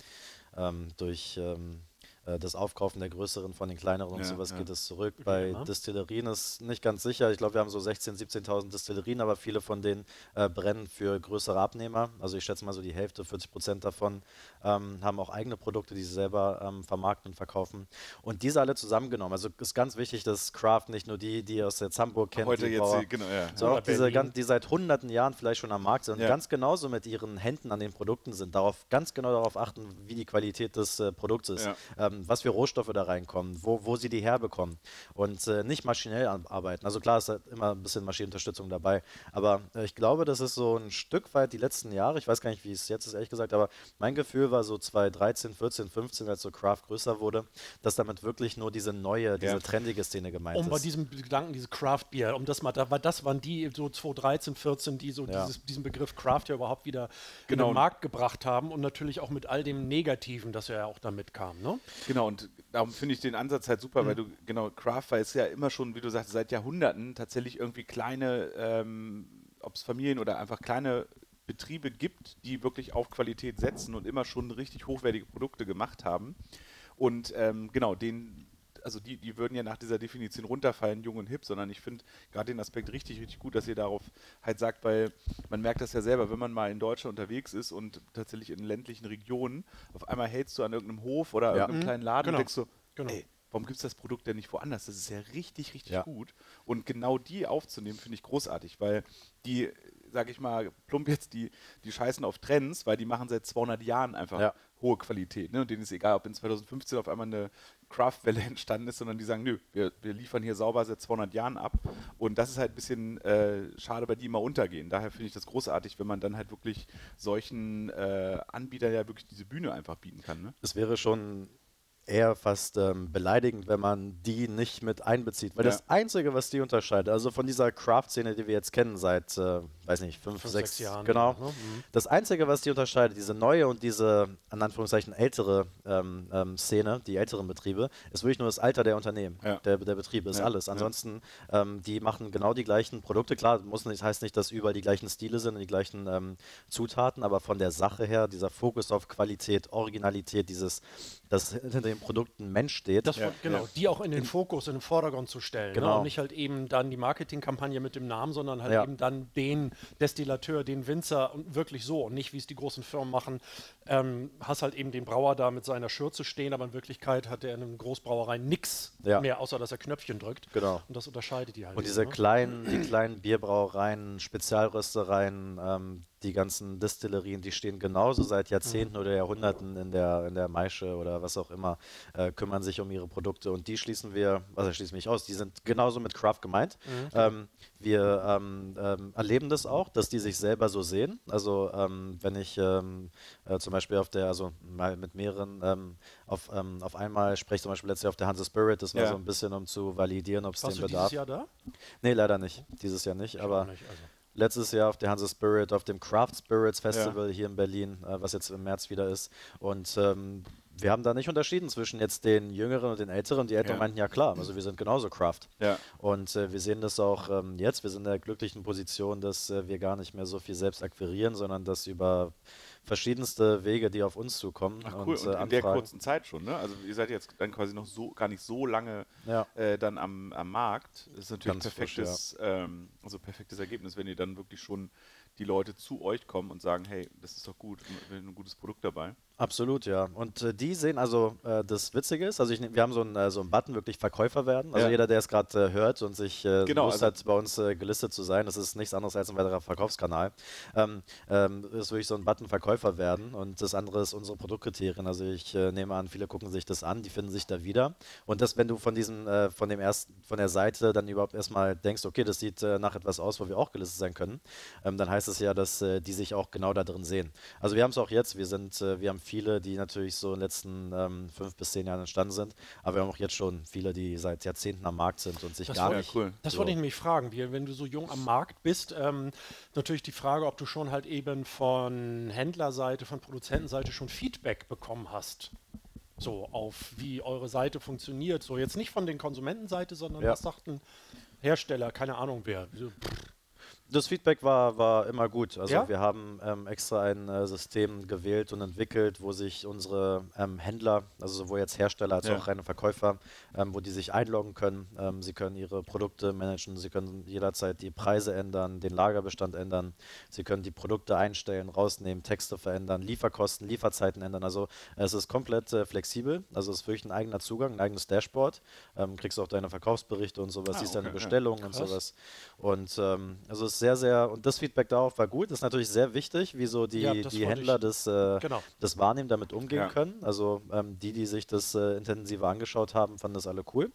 ähm, durch ähm, äh, das Aufkaufen der größeren von den kleineren und Ja, sowas ja. geht es zurück. Bei immer. Destillerien ist nicht ganz sicher. Ich glaube, wir haben so 16.000, 17.000 Destillerien, aber viele von denen äh, brennen für größere Abnehmer. Also ich schätze mal so die Hälfte, 40 Prozent davon ähm, haben auch eigene Produkte, die sie selber ähm, vermarkten und verkaufen. Und diese alle zusammengenommen. Also ist ganz wichtig, dass Craft nicht nur die, die ihr aus jetzt Hamburg kennt, Heute die jetzt, Brauer, die- genau, ja. sondern auch diese, die seit hunderten Jahren vielleicht schon am Markt sind und Ja. ganz genauso mit ihren Händen an den Produkten sind, darauf ganz genau darauf achten, wie die Qualität des äh, Produkts ist, Ja. Ähm, was für Rohstoffe da reinkommen, wo, wo sie die herbekommen und äh, nicht maschinell arbeiten. Also klar ist da immer ein bisschen Maschinenunterstützung dabei, aber äh, ich glaube, das ist so ein Stück weit die letzten Jahre, ich weiß gar nicht, wie es jetzt ist, ehrlich gesagt, aber mein Gefühl war so 2013, 14, 15, als so Craft größer wurde, dass damit wirklich nur diese neue, diese Ja. trendige Szene gemeint Um bei ist. diesem Gedanken, diese Craft Beer, um das mal, da war das waren die so 2013, 14, die so Ja. dieses, diesen Begriff Craft ja überhaupt wieder Genau. in den Markt gebracht haben und natürlich auch mit all dem Negativen, das ja auch damit kam, ne? Genau, und darum finde ich den Ansatz halt super, weil Mhm. du, genau, Craft war es ja immer schon, wie du sagst, seit Jahrhunderten tatsächlich irgendwie kleine, ähm, ob es Familien oder einfach kleine Betriebe gibt, die wirklich auf Qualität setzen und immer schon richtig hochwertige Produkte gemacht haben. Und ähm, genau, den, also die, die würden ja nach dieser Definition runterfallen, jung und hip, sondern ich finde gerade den Aspekt richtig, richtig gut, dass ihr darauf halt sagt, weil man merkt das ja selber, wenn man mal in Deutschland unterwegs ist und tatsächlich in ländlichen Regionen, auf einmal hältst du an irgendeinem Hof oder Ja. irgendeinem kleinen Laden Genau. und denkst so, Genau. ey, warum gibt es das Produkt denn nicht woanders? Das ist ja richtig, richtig Ja. gut. Und genau die aufzunehmen, finde ich großartig, weil die, sage ich mal, plump jetzt, die, die scheißen auf Trends, weil die machen seit 200 Jahren einfach Ja. hohe Qualität. Ne? Und denen ist egal, ob in 2015 auf einmal eine Craft-Welle entstanden ist, sondern die sagen, nö, wir, wir liefern hier sauber seit 200 Jahren ab. Und das ist halt ein bisschen äh, schade, weil die immer untergehen. Daher finde ich das großartig, wenn man dann halt wirklich solchen äh, Anbietern ja wirklich diese Bühne einfach bieten kann. Ne? es wäre schon eher fast ähm, beleidigend, wenn man die nicht mit einbezieht. Weil Ja. das Einzige, was die unterscheidet, also von dieser Craft-Szene, die wir jetzt kennen seit, äh, weiß nicht, fünf, Fünf, sechs, sechs Jahren, Genau. ja, ne? Mhm. Das Einzige, was die unterscheidet, diese neue und diese, in Anführungszeichen, ältere ähm, ähm, Szene, die älteren Betriebe, ist wirklich nur das Alter der Unternehmen, Ja. der, der Betriebe, ist alles. Ansonsten, ähm, die machen genau die gleichen Produkte. Klar, muss nicht, heißt nicht, dass überall die gleichen Stile sind und die gleichen ähm, Zutaten, aber von der Sache her, dieser Fokus auf Qualität, Originalität, dieses, dass hinter den Produkten ein Mensch steht. Das, Ja, genau, ja. die auch in den Fokus, in den Vordergrund zu stellen. Ne? Genau. Und nicht halt eben dann die Marketingkampagne mit dem Namen, sondern halt Ja. eben dann den Destillateur, den Winzer und wirklich so und nicht wie es die großen Firmen machen. Ähm, hast halt eben den Brauer da mit seiner Schürze stehen, aber in Wirklichkeit hat er in einem Großbrauerei nichts Ja. mehr, außer dass er Knöpfchen drückt. Genau. Und das unterscheidet die halt. Und eben, diese ne? kleinen, die kleinen Bierbrauereien, Spezialröstereien, ähm, die ganzen Distillerien, die stehen genauso seit Jahrzehnten oder Jahrhunderten in der, in der Maische oder was auch immer, äh, kümmern sich um ihre Produkte und die schließen wir, also schließen mich aus, die sind genauso mit Craft gemeint. Ähm, wir ähm, ähm, erleben das auch, dass die sich selber so sehen. Also ähm, wenn ich ähm, äh, zum Beispiel auf der, also mal mit mehreren ähm, auf, auf einmal spreche, zum Beispiel letztes Jahr auf der Hanse Spirit, das war Ja. so ein bisschen, um zu validieren, ob es Warst den du Bedarf dieses Jahr da? Nee, leider nicht. Dieses Jahr nicht. Aber Auch nicht, also. Letztes Jahr auf der Hanse Spirit, auf dem Craft Spirits Festival hier in Berlin, äh, was jetzt im März wieder ist. Und ähm, wir haben da nicht unterschieden zwischen jetzt den Jüngeren und den Älteren. Die Älteren Ja. meinten ja klar, also wir sind genauso Craft. Ja. Und äh, wir sehen das auch ähm, jetzt. Wir sind in der glücklichen Position, dass äh, wir gar nicht mehr so viel selbst akquirieren, sondern das über verschiedenste Wege, die auf uns zukommen. Ach cool, und, und äh, in der Anfragen. kurzen Zeit schon, ne? Also ihr seid jetzt dann quasi noch so gar nicht so lange Ja. äh, dann am, am Markt. Das ist natürlich Ganz ein frisch, perfektes, ähm, also perfektes Ergebnis, wenn ihr dann wirklich schon die Leute zu euch kommen und sagen, hey, das ist doch gut, wir haben ein gutes Produkt dabei. Absolut, ja. Und äh, die sehen also, äh, das Witzige ist, also ich, wir haben so einen äh, so einen Button, wirklich Verkäufer werden. Also Ja. jeder, der es gerade äh, hört und sich äh, Genau, Lust also- hat, bei uns äh, gelistet zu sein, das ist nichts anderes als ein weiterer Verkaufskanal. Ähm, ähm, ist wirklich so ein Button Verkäufer werden und das andere ist unsere Produktkriterien. Also ich nehme an, viele gucken sich das an, die finden sich da wieder. Und das, wenn du von diesem, von dem ersten, von der Seite dann überhaupt erstmal denkst, okay, das sieht nach etwas aus, wo wir auch gelistet sein können, ähm, dann heißt es ja, dass die sich auch genau da drin sehen. Also wir haben es auch jetzt, wir sind, wir haben viele, die natürlich so in den letzten ähm, fünf bis zehn Jahren entstanden sind, aber wir haben auch jetzt schon viele, die seit Jahrzehnten am Markt sind und sich Das gar war- Ja, nicht. cool. Das so- wollte ich nämlich fragen, wie, wenn du so jung am Markt bist, ähm, natürlich die Frage, ob du schon halt eben von Händlerseite, von Produzentenseite schon Feedback bekommen hast. So auf wie eure Seite funktioniert. So jetzt nicht von den Konsumentenseite, sondern Ja. was sagt ein Hersteller, keine Ahnung wer. So, Das Feedback war, war immer gut. Also Ja? wir haben ähm, extra ein äh, System gewählt und entwickelt, wo sich unsere ähm, Händler, also sowohl jetzt Hersteller als Ja. auch reine Verkäufer, ähm, wo die sich einloggen können. Ähm, sie können ihre Produkte managen, sie können jederzeit die Preise ändern, den Lagerbestand ändern, sie können die Produkte einstellen, rausnehmen, Texte verändern, Lieferkosten, Lieferzeiten ändern. Also es ist komplett äh, flexibel. Also es ist wirklich ein eigener Zugang, ein eigenes Dashboard. Ähm, kriegst auch deine Verkaufsberichte und sowas, Ah, siehst deine okay, ja. Bestellungen und Krass. sowas. Und ähm, also es ist sehr, sehr, und das Feedback darauf war gut. Das ist natürlich sehr wichtig, wie so die, Ja, das die Händler ich- das, äh, Genau. das wahrnehmen, damit umgehen Ja. können. Also ähm, die, die sich das äh, intensiver angeschaut haben, fanden das alle cool.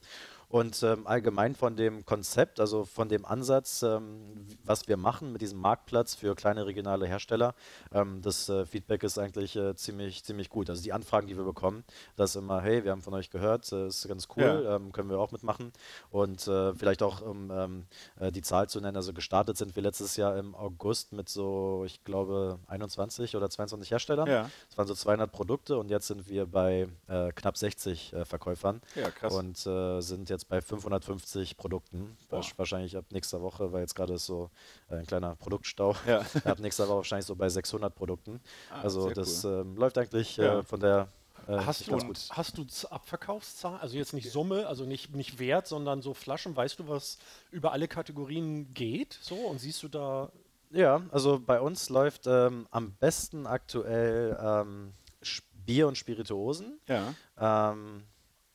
Und ähm, allgemein von dem Konzept, also von dem Ansatz, ähm, was wir machen mit diesem Marktplatz für kleine regionale Hersteller, ähm, das äh, Feedback ist eigentlich äh, ziemlich, ziemlich gut. Also die Anfragen, die wir bekommen, das ist immer, hey, wir haben von euch gehört, äh, ist ganz cool, Ja. ähm, können wir auch mitmachen. Und äh, vielleicht auch, um ähm, äh, die Zahl zu nennen, also gestartet sind wir letztes Jahr im August mit so, ich glaube, 21 oder 22 Herstellern. Ja. Es waren so 200 Produkte und jetzt sind wir bei äh, knapp 60 äh, Verkäufern Ja, krass. und sind jetzt bei 550 Produkten. Boah. Wahrscheinlich ab nächster Woche, weil jetzt gerade ist so äh, ein kleiner Produktstau. Ja. ab nächster Woche wahrscheinlich so bei 600 Produkten. Ah, also das cool. ähm, läuft eigentlich Ja. äh, von der äh, Hast du, hast du Abverkaufszahlen, also jetzt nicht Summe, also nicht, nicht Wert, sondern so Flaschen, weißt du, was über alle Kategorien geht? So, und siehst du da, Ja, also bei uns läuft ähm, am besten aktuell ähm, Bier und Spirituosen. Ja. Ähm,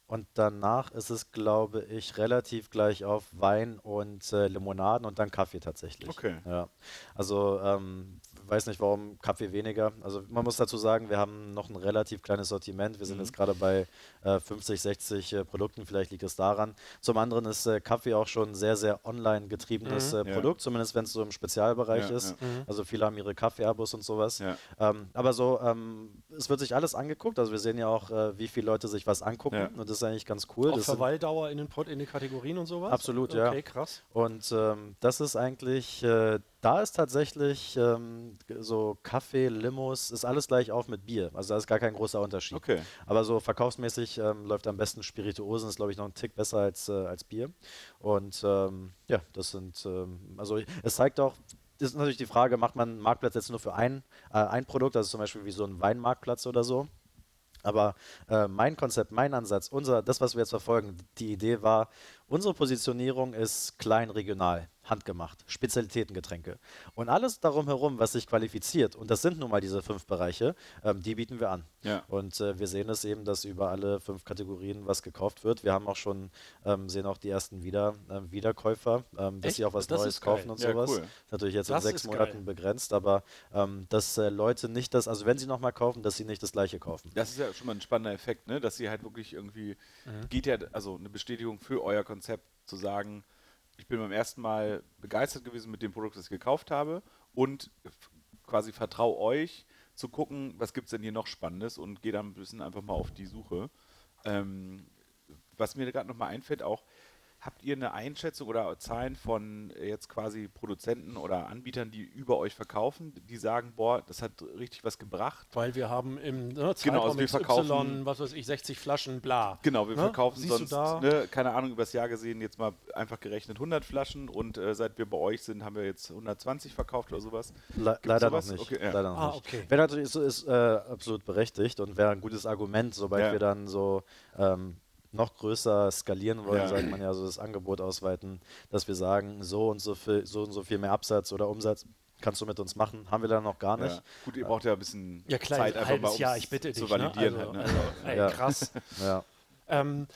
und danach ist es, glaube ich, relativ gleich auf Wein und äh, Limonaden und dann Kaffee tatsächlich. Okay. Ja. Also ähm, weiß nicht, warum Kaffee weniger. Also man muss dazu sagen, wir haben noch ein relativ kleines Sortiment. Wir sind Mhm. jetzt gerade bei äh, 50, 60 äh, Produkten. Vielleicht liegt es daran. Zum anderen ist äh, Kaffee auch schon ein sehr, sehr online getriebenes äh, Ja. Produkt, zumindest wenn es so im Spezialbereich Ja, ist. ja. Also viele haben ihre Kaffee-Abos und sowas. Ja. Ähm, aber so, ähm, es wird sich alles angeguckt. Also wir sehen ja auch, äh, wie viele Leute sich was angucken. Ja. Und das ist eigentlich ganz cool. auch Das Verweildauer in den, Pod- in den Kategorien und sowas? Absolut, ja. Okay, krass. und ähm, das ist eigentlich, äh, da ist tatsächlich ähm, so Kaffee, Limos, ist alles gleich auf mit Bier. Also da ist gar kein großer Unterschied. Okay. Aber so verkaufsmäßig ähm, läuft am besten Spirituosen, ist glaube ich noch ein Tick besser als, äh, als Bier. Und ähm, ja, das sind, ähm, also es zeigt auch, ist natürlich die Frage, macht man einen Marktplatz jetzt nur für ein, äh, ein Produkt, also zum Beispiel wie so ein Weinmarktplatz oder so. Aber äh, mein Konzept, mein Ansatz, unser, das, was wir jetzt verfolgen, die Idee war, unsere Positionierung ist klein, regional, handgemacht, Spezialitätengetränke. Und alles darum herum, was sich qualifiziert, und das sind nun mal diese fünf Bereiche, ähm, die bieten wir an. Ja. Und äh, wir sehen es eben, dass über alle fünf Kategorien was gekauft wird. Wir haben auch schon, ähm, sehen auch die ersten Wieder, ähm, Wiederkäufer, ähm, dass Echt? sie auch was Das Neues kaufen und Ja, sowas. cool. Natürlich jetzt Das in sechs Monaten geil. begrenzt, aber ähm, dass äh, Leute nicht das, also wenn sie nochmal kaufen, dass sie nicht das gleiche kaufen. Das ist ja schon mal ein spannender Effekt, ne? dass sie halt wirklich irgendwie, Mhm. geht ja, also eine Bestätigung für euer Konzept zu sagen, ich bin beim ersten Mal begeistert gewesen mit dem Produkt, das ich gekauft habe und quasi vertraue euch zu gucken, was gibt es denn hier noch Spannendes und gehe dann ein bisschen einfach mal auf die Suche. Ähm, was mir gerade nochmal einfällt, auch, habt ihr eine Einschätzung oder Zahlen von jetzt quasi Produzenten oder Anbietern, die über euch verkaufen, die sagen, boah, das hat richtig was gebracht? Weil wir haben im ne, Genau, Zeitraum also wir verkaufen- was weiß ich, 60 Flaschen, bla. Genau, wir Ne? verkaufen Siehst sonst, ne, keine Ahnung, übers Jahr gesehen jetzt mal einfach gerechnet 100 Flaschen und äh, seit wir bei euch sind, haben wir jetzt 120 verkauft oder sowas. Le leider sowas? noch nicht. Okay, ja. leider noch Ah, nicht. okay. Wäre natürlich so ist äh, absolut berechtigt und wäre ein gutes Argument, sobald Ja. wir dann so ähm, noch größer skalieren wollen, Ja. sagt man ja, so das Angebot ausweiten, dass wir sagen, so und so viel, so und so viel mehr Absatz oder Umsatz kannst du mit uns machen? Haben wir da noch gar nicht. Ja. Gut, ihr braucht ja ein bisschen Ja, klar, Zeit ein einfach mal, halbes Jahr, um's ich bitte dich. zu validieren. Ne? Also, halt, ne? also, ey, Ja. krass. Ja. Ähm,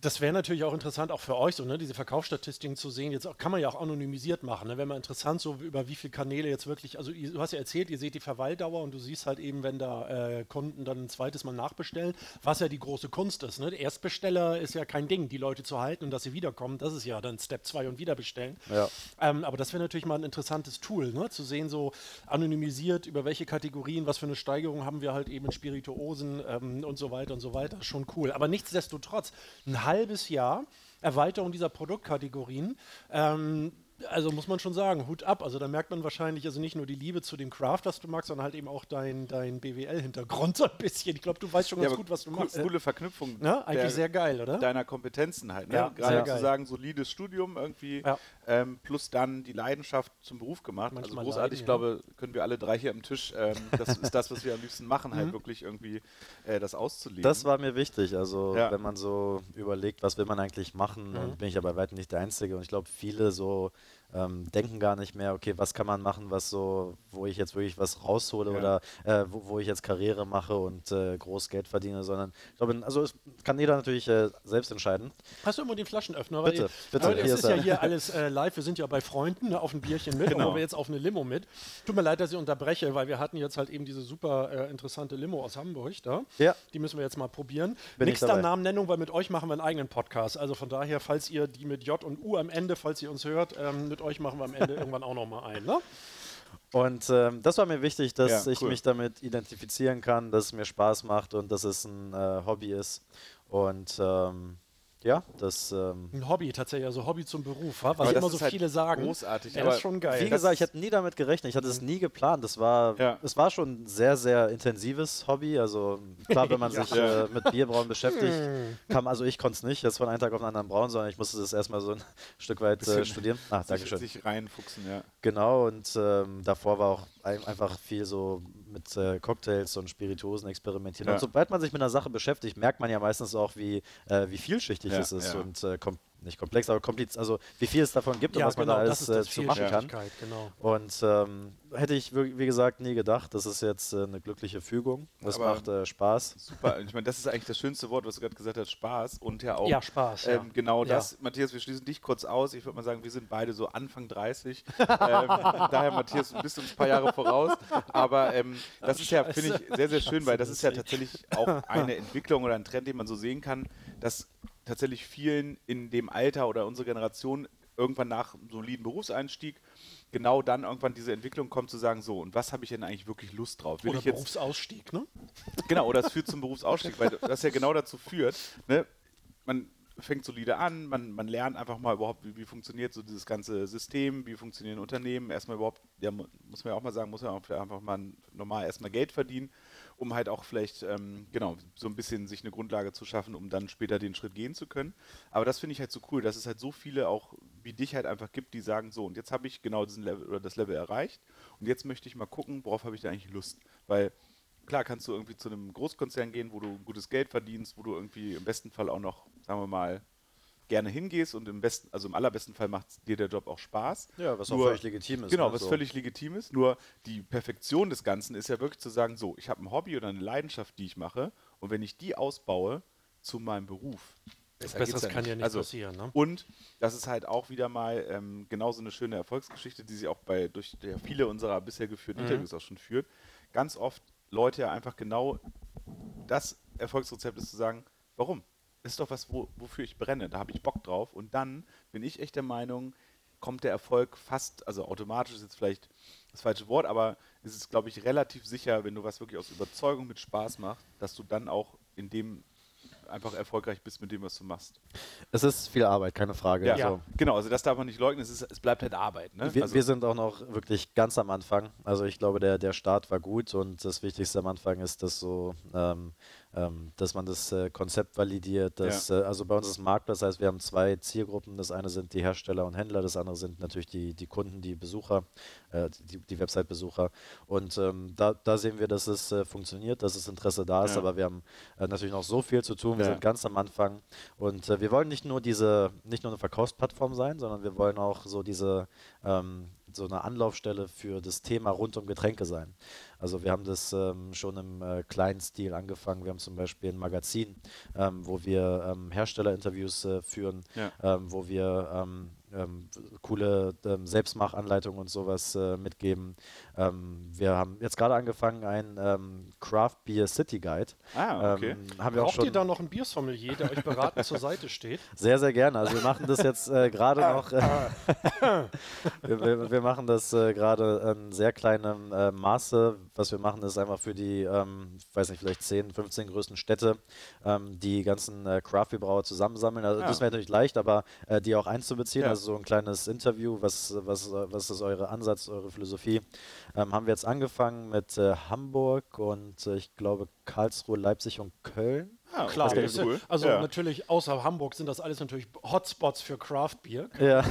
das wäre natürlich auch interessant, auch für euch, so, ne, diese Verkaufsstatistiken zu sehen. Jetzt auch, kann man ja auch anonymisiert machen. Ne? Wäre mal interessant, so über wie viele Kanäle jetzt wirklich, also ihr, du hast ja erzählt, ihr seht die Verweildauer und du siehst halt eben, wenn da äh, Kunden dann ein zweites Mal nachbestellen, was ja die große Kunst ist. Ne? Der Erstbesteller ist ja kein Ding, die Leute zu halten und dass sie wiederkommen, das ist ja dann Step 2 und wiederbestellen. Ja. Ähm, aber das wäre natürlich mal ein interessantes Tool, ne? zu sehen, so anonymisiert, über welche Kategorien, was für eine Steigerung haben wir halt eben in Spirituosen ähm, und so weiter und so weiter. Schon cool. Aber nichtsdestotrotz, ein halbes Jahr Erweiterung dieser Produktkategorien. Ähm, also muss man schon sagen, Hut ab. Also da merkt man wahrscheinlich also nicht nur die Liebe zu dem Craft, was du magst, sondern halt eben auch dein, dein BWL-Hintergrund so ein bisschen. Ich glaube, du weißt schon Ja, ganz aber gut, was du cool- machst. Coole Verknüpfung Ne? Eigentlich der- sehr geil, oder? deiner Kompetenzen halt. Ne? Ja, Gerade zu sagen, solides Studium irgendwie, Ja. ähm, plus dann die Leidenschaft zum Beruf gemacht. Manchmal also großartig, leiden, ich ja. glaube, können wir alle drei hier am Tisch, ähm, das ist das, was wir am liebsten machen, Mhm. halt wirklich irgendwie äh, das auszuleben. Das war mir wichtig. Also, Ja. wenn man so überlegt, was will man eigentlich machen, Mhm. und bin ich aber weit nicht der Einzige. Und ich glaube, viele so ähm, denken gar nicht mehr, okay, was kann man machen, was so, wo ich jetzt wirklich was raushole Ja. oder äh, wo, wo ich jetzt Karriere mache und äh, groß Geld verdiene, sondern ich glaube, also es kann jeder natürlich äh, selbst entscheiden. Hast du immer den Flaschenöffner? Bitte, Weil, bitte, hier es ist ja er. hier alles äh, live. Wir sind ja bei Freunden ne, auf ein Bierchen mit. Genau. Wir jetzt auf eine Limo mit. Tut mir leid, dass ich unterbreche, weil wir hatten jetzt halt eben diese super äh, interessante Limo aus Hamburg da. Ja. Die müssen wir jetzt mal probieren. Bin ich Nichts. Namennennung, weil mit euch machen wir einen eigenen Podcast. Also von daher, falls ihr die mit J und U am Ende, falls ihr uns hört, ähm, mit euch machen wir am Ende irgendwann auch nochmal ein. Ne? Und ähm, das war mir wichtig, dass Ja, ich cool. mich damit identifizieren kann, dass es mir Spaß macht und dass es ein äh, Hobby ist. Und ähm, ja, das. Ähm, Ein Hobby tatsächlich, also Hobby zum Beruf, wa? was Aber das immer so ist halt viele sagen. großartig, Ja, aber das ist schon geil. Wie gesagt, ich hatte nie damit gerechnet. Ich hatte es nie geplant. Das war, Ja. es war schon ein sehr, sehr intensives Hobby. Also klar, wenn man sich Ja. äh, mit Bierbrauen beschäftigt, kam, also ich konnte es nicht jetzt von einem Tag auf den anderen brauen, sondern ich musste das erstmal so ein Stück weit äh, studieren. Ach, sich, Dankeschön. sich reinfuchsen, ja. Genau, und ähm, davor war auch ein, einfach viel so mit äh, Cocktails und Spirituosen experimentieren. Ja. Und sobald man sich mit einer Sache beschäftigt, merkt man ja meistens auch, wie, äh, wie vielschichtig Ja, es ist ja. und äh, kom nicht komplex, aber kompliz, also wie viel es davon gibt ja, und was man genau, da das alles äh, das zu machen kann. Genau. Und ähm, hätte ich, wie wie gesagt, nie gedacht. Das ist jetzt äh, eine glückliche Fügung. Das Aber- macht äh, Spaß. Super. Ich meine, das ist eigentlich das schönste Wort, was du gerade gesagt hast, Spaß und ja auch Ja, Spaß. ja. Ähm, genau Ja. das, Matthias, wir schließen dich kurz aus. Ich würde mal sagen, wir sind beide so Anfang 30. ähm, daher, Matthias, du bist uns ein paar Jahre voraus. Aber ähm, das ist ja, finde ich, sehr, sehr schön, weil das ist ja tatsächlich auch eine Entwicklung oder ein Trend, den man so sehen kann, dass tatsächlich vielen in dem Alter oder unsere Generation irgendwann nach einem soliden Berufseinstieg genau dann irgendwann diese Entwicklung kommt zu sagen, so, und was habe ich denn eigentlich wirklich Lust drauf? Will Oder ich jetzt Berufsausstieg, ne? Genau, oder es führt zum Berufsausstieg, weil das ja genau dazu führt, ne? man fängt solide an, man, man lernt einfach mal überhaupt, wie, wie funktioniert so dieses ganze System, wie funktionieren Unternehmen, erstmal überhaupt, ja, mu- muss man ja auch mal sagen, muss man auch einfach mal normal erstmal Geld verdienen, um halt auch vielleicht, ähm, genau, so ein bisschen sich eine Grundlage zu schaffen, um dann später den Schritt gehen zu können. Aber das finde ich halt so cool, dass es halt so viele auch wie dich halt einfach gibt, die sagen, so, und jetzt habe ich genau diesen Level oder das Level erreicht und jetzt möchte ich mal gucken, worauf habe ich da eigentlich Lust, weil klar kannst du irgendwie zu einem Großkonzern gehen, wo du gutes Geld verdienst, wo du irgendwie im besten Fall auch noch, sagen wir mal, gerne hingehst und im besten, also im allerbesten Fall macht dir der Job auch Spaß. Ja, was auch Nur- völlig legitim ist. Genau, ne? was So. völlig legitim ist. Nur die Perfektion des Ganzen ist ja wirklich zu sagen, so, ich habe ein Hobby oder eine Leidenschaft, die ich mache und wenn ich die ausbaue zu meinem Beruf, besser Besseres geht's kann ja nicht Also, passieren, ne? und das ist halt auch wieder mal ähm, genauso eine schöne Erfolgsgeschichte, die sie auch bei durch ja, viele unserer bisher geführten Mhm. Interviews auch schon führt. Ganz oft Leute ja einfach genau das Erfolgsrezept ist zu sagen, warum? Das ist doch was, wo, wofür ich brenne, da habe ich Bock drauf. Und dann bin ich echt der Meinung, kommt der Erfolg fast, also automatisch ist jetzt vielleicht das falsche Wort, aber es ist, glaube ich, relativ sicher, wenn du was wirklich aus Überzeugung mit Spaß machst, dass du dann auch in dem einfach erfolgreich bist mit dem, was du machst. Es ist viel Arbeit, keine Frage. Ja, Also, genau, also das darf man nicht leugnen, es, ist, es bleibt halt Arbeit. Ne? Wir, also, wir sind auch noch wirklich ganz am Anfang. Also ich glaube, der, der Start war gut und das Wichtigste am Anfang ist, dass so, ähm, ähm, dass man das äh, Konzept validiert. Dass, äh, also bei uns ist Marktplatz, das heißt, wir haben zwei Zielgruppen. Das eine sind die Hersteller und Händler, das andere sind natürlich die, die Kunden, die Besucher, äh, die, die Website-Besucher. Und ähm, da, da sehen wir, dass es äh, funktioniert, dass das Interesse da ist, Ja. aber wir haben äh, natürlich noch so viel zu tun. Wir Ja. sind ganz am Anfang und äh, wir wollen nicht nur diese, nicht nur eine Verkaufsplattform sein, sondern wir wollen auch so diese, ähm, so eine Anlaufstelle für das Thema rund um Getränke sein. Also wir haben das ähm, schon im äh, kleinen Stil angefangen. Wir haben zum Beispiel ein Magazin, ähm, wo wir ähm, Herstellerinterviews äh, führen, Ja. ähm, wo wir ähm, ähm, coole ähm, Selbstmachanleitungen und sowas äh, mitgeben. Ähm, wir haben jetzt gerade angefangen, ein ähm, Craft Beer City Guide. Ah, okay. Ähm, haben wir auch Braucht schon ihr da noch einen Biersommelier, der euch beratend zur Seite steht? sehr, sehr gerne. Also wir machen das jetzt äh, gerade noch. Äh, wir, wir, wir machen das äh, gerade in sehr kleinem äh, Maße. Was wir machen, ist einfach für die, ähm, ich weiß nicht, vielleicht 10, 15 größten Städte ähm, die ganzen äh, Craft-Brauer zusammensammeln. Also Ja. das wäre natürlich leicht, aber äh, die auch einzubeziehen. Ja. Also so ein kleines Interview, was, was, was ist eure Ansatz, eure Philosophie? Ähm, haben wir jetzt angefangen mit äh, Hamburg und äh, ich glaube Karlsruhe, Leipzig und Köln. Ah, Klar, okay, das ist- cool. also ja. natürlich außer Hamburg sind das alles natürlich Hotspots für Craft Beer. Ja.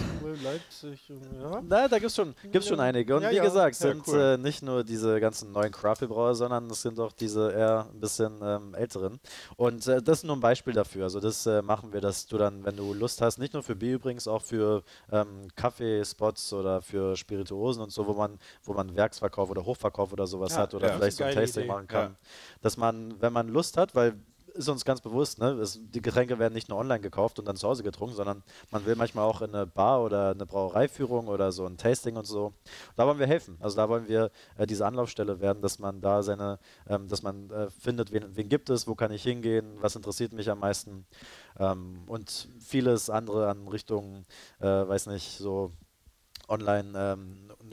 Leipzig, ja. Na, da gibt es schon, gibt's schon einige. Und Ja, wie gesagt, Ja, sind cool. äh, nicht nur diese ganzen neuen Craft-Brauer, sondern es sind auch diese eher ein bisschen ähm, älteren. Und äh, das ist nur ein Beispiel dafür. Also das äh, machen wir, dass du dann, wenn du Lust hast, nicht nur für Bier übrigens, auch für ähm, Kaffeespots oder für Spirituosen und so, wo man, wo man Werksverkauf oder Hochverkauf oder sowas hat oder vielleicht so ein Tasting Idee. machen kann. Dass man, wenn man Lust hat, weil ist uns ganz bewusst, ne? Es, die Getränke werden nicht nur online gekauft und dann zu Hause getrunken, sondern man will manchmal auch in eine Bar oder eine Brauereiführung oder so ein Tasting und so. Da wollen wir helfen. Also da wollen wir äh, diese Anlaufstelle werden, dass man da seine, ähm, dass man äh, findet, wen, wen gibt es, wo kann ich hingehen, was interessiert mich am meisten ähm, und vieles andere an Richtungen, äh, weiß nicht, so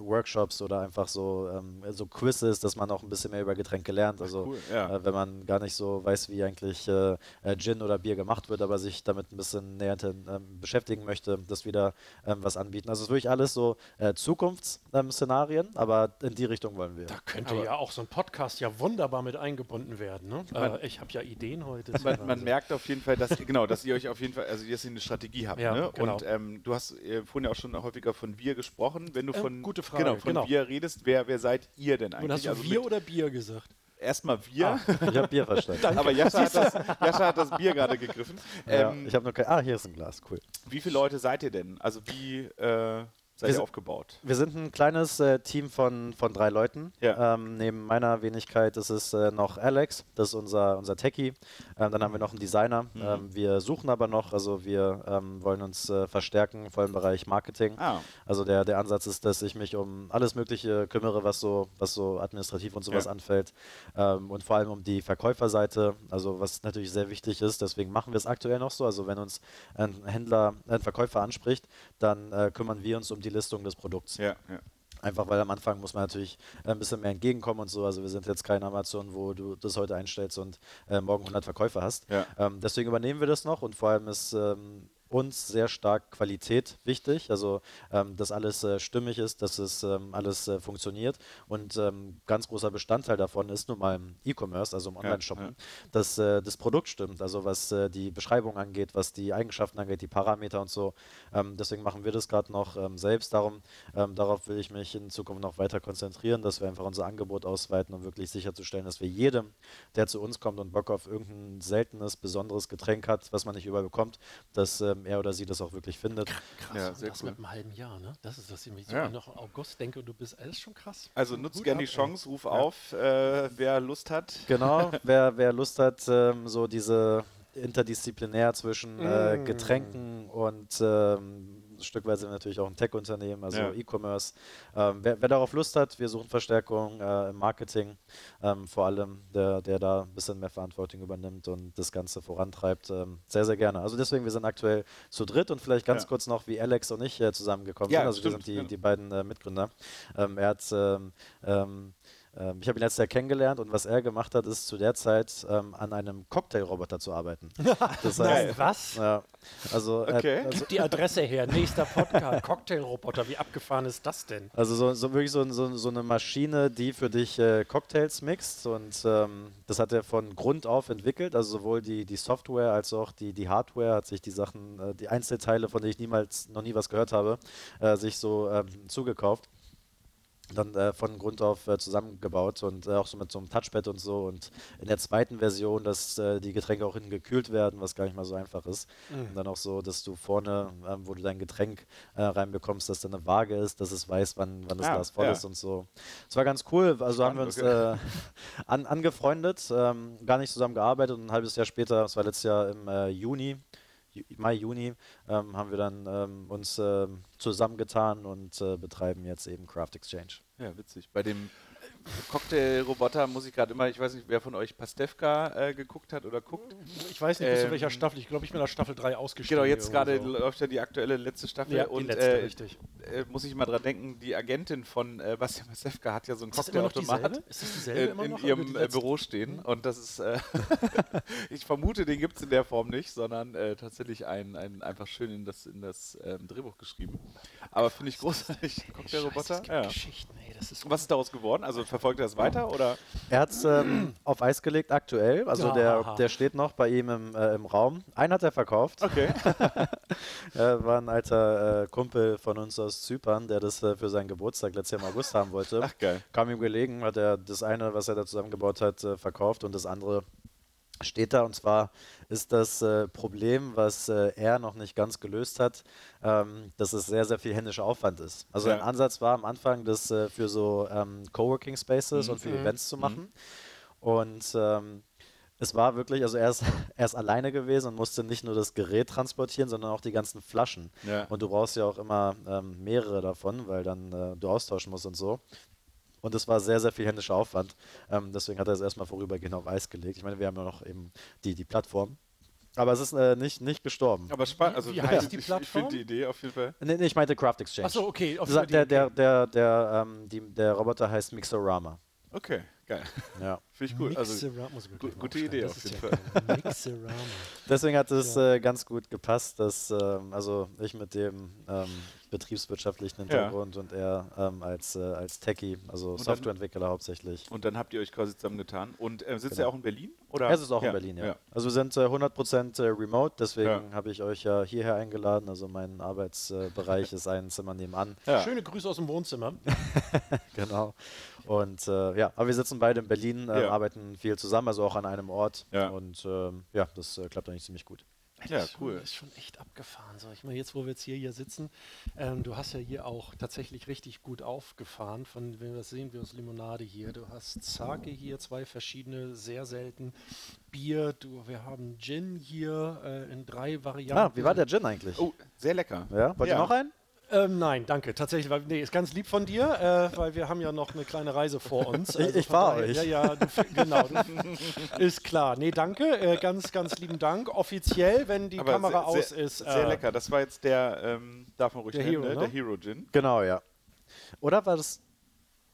Online-Workshops oder einfach so, ähm, so Quizzes, dass man auch ein bisschen mehr über Getränke lernt. Also cool, ja. äh, wenn man gar nicht so weiß, wie eigentlich äh, äh, Gin oder Bier gemacht wird, aber sich damit ein bisschen näher ähm, beschäftigen möchte, das wieder ähm, was anbieten. Also es ist wirklich alles so äh, Zukunftsszenarien, aber in die Richtung wollen wir. Da könnte Aber- ja auch so ein Podcast ja wunderbar mit eingebunden werden. Ne? Man- Äh, ich habe ja Ideen heute. Man, man merkt auf jeden Fall, dass genau, dass ihr euch auf jeden Fall, also dass ihr eine Strategie habt. Ja, ne? genau. Und ähm, du hast äh, vorhin ja auch schon häufiger von wir gesprochen. Wenn du Äh, von gute Frage, genau von genau. wir redest, wer, wer seid ihr denn Und eigentlich? hast du also wir oder Bier gesagt? erstmal wir, Ich habe Bier verstanden. aber Jascha hat, das, Jascha hat das Bier gerade gegriffen. ja, Ähm, ich habe nur kein. Ah, hier ist ein Glas, cool. wie viele Leute seid ihr denn? Also wie äh, seid Wir ihr sind- aufgebaut? Wir sind ein kleines äh, Team von, von drei Leuten. Ja. Ähm, neben meiner Wenigkeit ist es äh, noch Alex, das ist unser, unser Techie. Ähm, dann haben wir noch einen Designer. Mhm. Ähm, wir suchen aber noch, also wir ähm, wollen uns äh, verstärken, vor allem im Bereich Marketing. Ah, Also der, der Ansatz ist, dass ich mich um alles Mögliche kümmere, was so, was so administrativ und sowas Ja. anfällt. Ähm, und vor allem um die Verkäuferseite, also was natürlich sehr wichtig ist, deswegen machen wir es aktuell noch so. Also wenn uns ein Händler, ein Verkäufer anspricht, dann äh, kümmern wir uns um die Listung des Produkts. ja, ja. Einfach weil am Anfang muss man natürlich äh, ein bisschen mehr entgegenkommen und so. Also wir sind jetzt kein Amazon, wo du das heute einstellst und äh, morgen 100 Verkäufer hast. Ja. Ähm, deswegen übernehmen wir das noch und vor allem ist ähm, uns sehr stark Qualität wichtig. Also ähm, dass alles äh, stimmig ist, dass es ähm, alles äh, funktioniert. Und ähm, ganz großer Bestandteil davon ist nun mal im E-Commerce, also im Online-Shoppen, ja. dass äh, das Produkt stimmt. Also was äh, die Beschreibung angeht, was die Eigenschaften angeht, die Parameter und so. Ähm, deswegen machen wir das gerade noch ähm, selbst. Darum, ähm, darauf will ich mich in Zukunft noch weiter konzentrieren, dass wir einfach unser Angebot ausweiten, um wirklich sicherzustellen, dass wir jedem, der zu uns kommt und Bock auf irgendein seltenes, besonderes Getränk hat, was man nicht überall bekommt, dass ähm, er oder sie das auch wirklich findet. Krass, Ja, und sehr das cool. mit einem halben Jahr, ne? Das ist das, ich Ja. ja. noch August denke und du bist alles schon krass. Also nutzt gerne die. Chance, ruf auf, äh, wer Lust hat. Genau, wer, wer Lust hat, ähm, so diese interdisziplinär zwischen äh, Mm. Getränken und ähm, stückweise sind wir natürlich auch ein Tech-Unternehmen, also Ja. E-Commerce. Ähm, wer, wer darauf Lust hat, wir suchen Verstärkung äh, im Marketing, ähm, vor allem der, der da ein bisschen mehr Verantwortung übernimmt und das Ganze vorantreibt, ähm, sehr, sehr gerne. Also deswegen, wir sind aktuell zu dritt und vielleicht ganz Ja. kurz noch, wie Alex und ich äh, zusammengekommen Ja, sind. Also wir stimmt, sind die, ja. die beiden äh, Mitgründer. Ähm, er hat ähm, ich habe ihn letztes Jahr kennengelernt und was er gemacht hat, ist zu der Zeit ähm, an einem Cocktailroboter zu arbeiten. Das Nein, heißt, was? ja, also, er- Okay. also, Gib die Adresse her, nächster Podcast, Cocktailroboter, wie abgefahren ist das denn? also so, so wirklich so, so, so eine Maschine, die für dich äh, Cocktails mixt und ähm, das hat er von Grund auf entwickelt, also sowohl die, die Software als auch die, die Hardware hat sich die Sachen, äh, die Einzelteile, von denen ich niemals noch nie was gehört habe, äh, sich so ähm, zugekauft. Dann äh, von Grund auf äh, zusammengebaut und äh, auch so mit so einem Touchpad und so. Und in der zweiten Version, dass äh, die Getränke auch innen gekühlt werden, was gar nicht mal so einfach ist. Mhm. Und dann auch so, dass du vorne, ähm, wo du dein Getränk äh, reinbekommst, dass da eine Waage ist, dass es weiß, wann, wann das Ah, Glas voll ja. ist und so. Es war ganz cool. Also haben wir uns Spannend, äh, an, angefreundet, ähm, gar nicht zusammen gearbeitet und ein halbes Jahr später, das war letztes Jahr im Juni, Ju- Mai, Juni, ähm, haben wir dann ähm, uns ähm, zusammengetan und äh, betreiben jetzt eben Craft Exchange. Ja, witzig. Bei dem Cocktailroboter muss ich gerade immer, ich weiß nicht, wer von euch Pastewka äh, geguckt hat oder guckt. Ich weiß nicht, bis zu Ähm, welcher Staffel. Ich glaube, ich bin nach Staffel 3 ausgestiegen. Genau, jetzt gerade irgendwie läuft ja die aktuelle letzte Staffel Ja, und letzte, äh, richtig. äh, muss ich mal dran denken, die Agentin von äh, Bastian Pastewka hat ja so einen Cocktailautomat dieselbe in, ihrem äh? Büro stehen und das ist, äh, ich vermute, den gibt es in der Form nicht, sondern äh, tatsächlich ein, ein einfach schön in das, in das ähm, Drehbuch geschrieben. Aber finde ich großartig, Cocktailroboter. Ja. Geschichten, ey, das ist Und was ist daraus geworden? Also verfolgt er das weiter oder? Er hat es ähm, auf Eis gelegt aktuell, also Ja. der, der steht noch bei ihm im, äh, im Raum. Einen hat er verkauft. Okay. Er war ein alter äh, Kumpel von uns aus Zypern, der das äh, für seinen Geburtstag letztes Jahr im August haben wollte. Ach geil. Kam ihm gelegen, hat er das eine, was er da zusammengebaut hat, äh, verkauft und das andere steht da. Und zwar ist das äh, Problem, was äh, er noch nicht ganz gelöst hat, ähm, dass es sehr, sehr viel händischer Aufwand ist. Also Ja. ein Ansatz war am Anfang, das äh, für so ähm, Coworking Spaces und für Mhm. Events zu machen. Und ähm, es war wirklich, also er ist, er ist alleine gewesen und musste nicht nur das Gerät transportieren, sondern auch die ganzen Flaschen. Ja. Und du brauchst ja auch immer ähm, mehrere davon, weil dann äh, du austauschen musst und so. Und es war sehr, sehr viel händischer Aufwand. Ähm, deswegen hat er es erstmal vorübergehend auf Eis gelegt. Ich meine, wir haben ja noch eben die, die Plattform. Aber es ist äh, nicht, nicht gestorben. Aber spannend. Also Wie heißt die ich, ich Plattform? finde die Idee auf jeden Fall. Nee, nee, ich meinte Craft Exchange. Achso, okay. auf Der, der, der, der, der, ähm, die, der Roboter heißt Mixorama. Okay, geil. Ja. Finde ich gut. Also, Mixera- muss ich wirklich gu- mal gute Idee das auf ist jeden ja geil. Mixerama. Deswegen hat es äh, ganz gut gepasst, dass ähm, also ich mit dem ähm, betriebswirtschaftlichen Hintergrund und er ähm, als, äh, als Techie, also dann- Softwareentwickler hauptsächlich. und dann habt ihr euch quasi zusammengetan. Und äh, sitzt Genau. ihr auch in Berlin? Oder? Es ist auch ja. in Berlin, ja. Also wir sind äh, 100% äh, remote, deswegen Ja. habe ich euch ja hierher eingeladen. Also mein Arbeitsbereich ist ein Zimmer nebenan. Ja. Schöne Grüße aus dem Wohnzimmer. Genau. Und äh, ja, aber wir sitzen beide in Berlin, äh, Ja. arbeiten viel zusammen, also auch an einem Ort. Ja. Und ähm, ja, das äh, klappt eigentlich ziemlich gut. Ja, Das ist schon- cool. Das ist schon echt abgefahren. So, ich meine, jetzt, wo wir jetzt hier, hier sitzen, ähm, du hast ja hier auch tatsächlich richtig gut aufgefahren. Von, wenn wir das sehen, wir aus Limonade hier. Du hast Sake hier, zwei verschiedene, sehr selten. Bier, du, wir haben Gin hier äh, in drei Varianten. Ah, wie war der Gin eigentlich? Oh, sehr lecker. Ja, wollt Ja. ihr noch einen? Ähm, nein, danke. Tatsächlich, weil, nee, ist ganz lieb von dir, äh, weil wir haben ja noch eine kleine Reise vor uns. Ich- ich von fahr daher- euch. Ja, ja, du, genau. Du, ist klar. Nee, danke. Äh, ganz, ganz lieben Dank. Offiziell, wenn die Aber Kamera sehr, aus sehr, ist. Sehr äh, lecker. Das war jetzt der, ähm, darf man ruhig Der nennen, Hero, ne? ne? der Hero Gin. Genau, ja. Oder war das.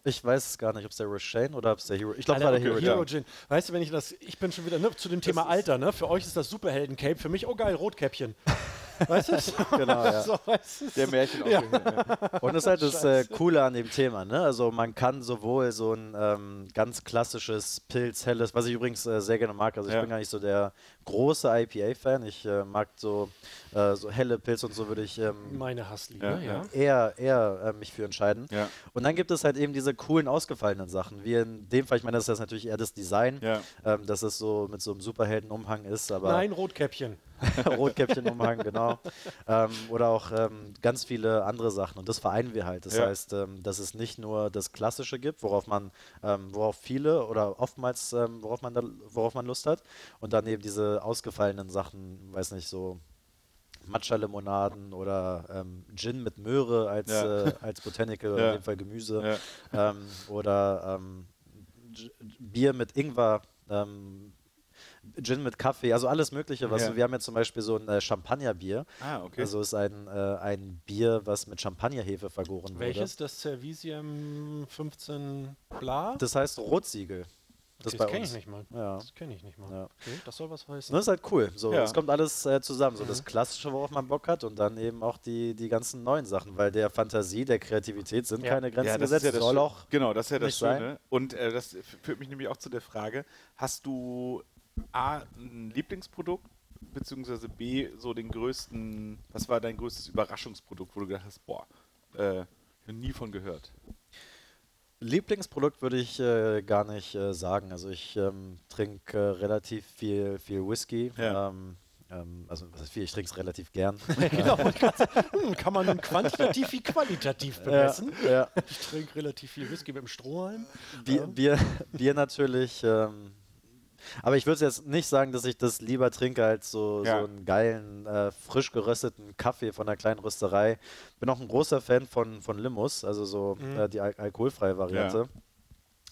Ich weiß es gar nicht, ob es der Roshane oder ob es der Hero. Ich glaube, es war der Hero, Hero Gin. Gin. Weißt du, wenn ich das, ich bin schon wieder ne, zu dem Thema Alter, ne? Für euch ist das Superhelden-Cape, für mich, oh geil, Rotkäppchen. Weißt du? Genau, ja. so, weißt du? Der Märchen ja. Und das ist halt das äh, Coole an dem Thema, ne? Also man kann sowohl so ein ähm, ganz klassisches Pilz, helles, was ich übrigens äh, sehr gerne mag. Also ich Ja. bin gar nicht so der große IPA-Fan. Ich äh, mag so, äh, so helle Pilze und so würde ich ähm, Meine Hassliebe, Ja, eher, eher äh, mich für entscheiden. Ja. Und dann gibt es halt eben diese coolen, ausgefallenen Sachen. Wie in dem Fall, ich meine, das ist natürlich eher das Design, Ja. ähm, dass es so mit so einem Superheldenumhang ist, aber Nein, Rotkäppchen. Rotkäppchenumhang, genau. Ähm, oder auch ähm, ganz viele andere Sachen. Und das vereinen wir halt. Das Ja. heißt, ähm, dass es nicht nur das Klassische gibt, worauf man, ähm, worauf viele oder oftmals, ähm, worauf man da, worauf man Lust hat. Und dann eben diese ausgefallenen Sachen, weiß nicht, so Matcha-Limonaden oder ähm, Gin mit Möhre als, Ja. äh, als Botanical oder Ja. in dem Fall Gemüse. Ja. Ähm, oder ähm, Bier mit Ingwer. Gin mit Kaffee, also alles Mögliche. Was Ja. Wir haben jetzt zum Beispiel so ein äh, Champagnerbier. Ah, okay. Also ist ein, äh, ein Bier, was mit Champagnerhefe vergoren Welches? Das Cervisium 15 Bla? wurde. Das heißt Rotsiegel. Das, Okay, das kenne ich nicht mal. Ja. Das kenne ich nicht mal. Ja. Okay, das soll was heißen. Das ist halt cool. So, Ja. Es kommt alles äh, zusammen. So Mhm. das Klassische, worauf man Bock hat und dann eben auch die, die ganzen neuen Sachen, weil der Fantasie, der Kreativität sind Ja. keine Grenzen das ist gesetzt. ja das Soll auch genau, das ist ja das nicht sein. Schöne. Und äh, das führt mich nämlich auch zu der Frage: Hast du A, ein Lieblingsprodukt, beziehungsweise B, so den größten, was war dein größtes Überraschungsprodukt, wo du gedacht hast, boah, äh, nie von gehört? Lieblingsprodukt würde ich äh, gar nicht äh, sagen. Also ich ähm, trinke äh, relativ viel, viel Whisky. Ja. Ähm, ähm, also was heißt viel, ich trinke es relativ gern. genau, man kann, hm, kann man quantitativ wie qualitativ bemessen. ja, ja. Ich trinke relativ viel Whisky mit dem Strohhalm. Bier, Bier, Bier natürlich. Aber ich würde jetzt nicht sagen, dass ich das lieber trinke als so, Ja. so einen geilen, äh, frisch gerösteten Kaffee von einer kleinen Rösterei. Bin auch ein großer Fan von, von Limmus, also so äh, die al alkoholfreie Variante.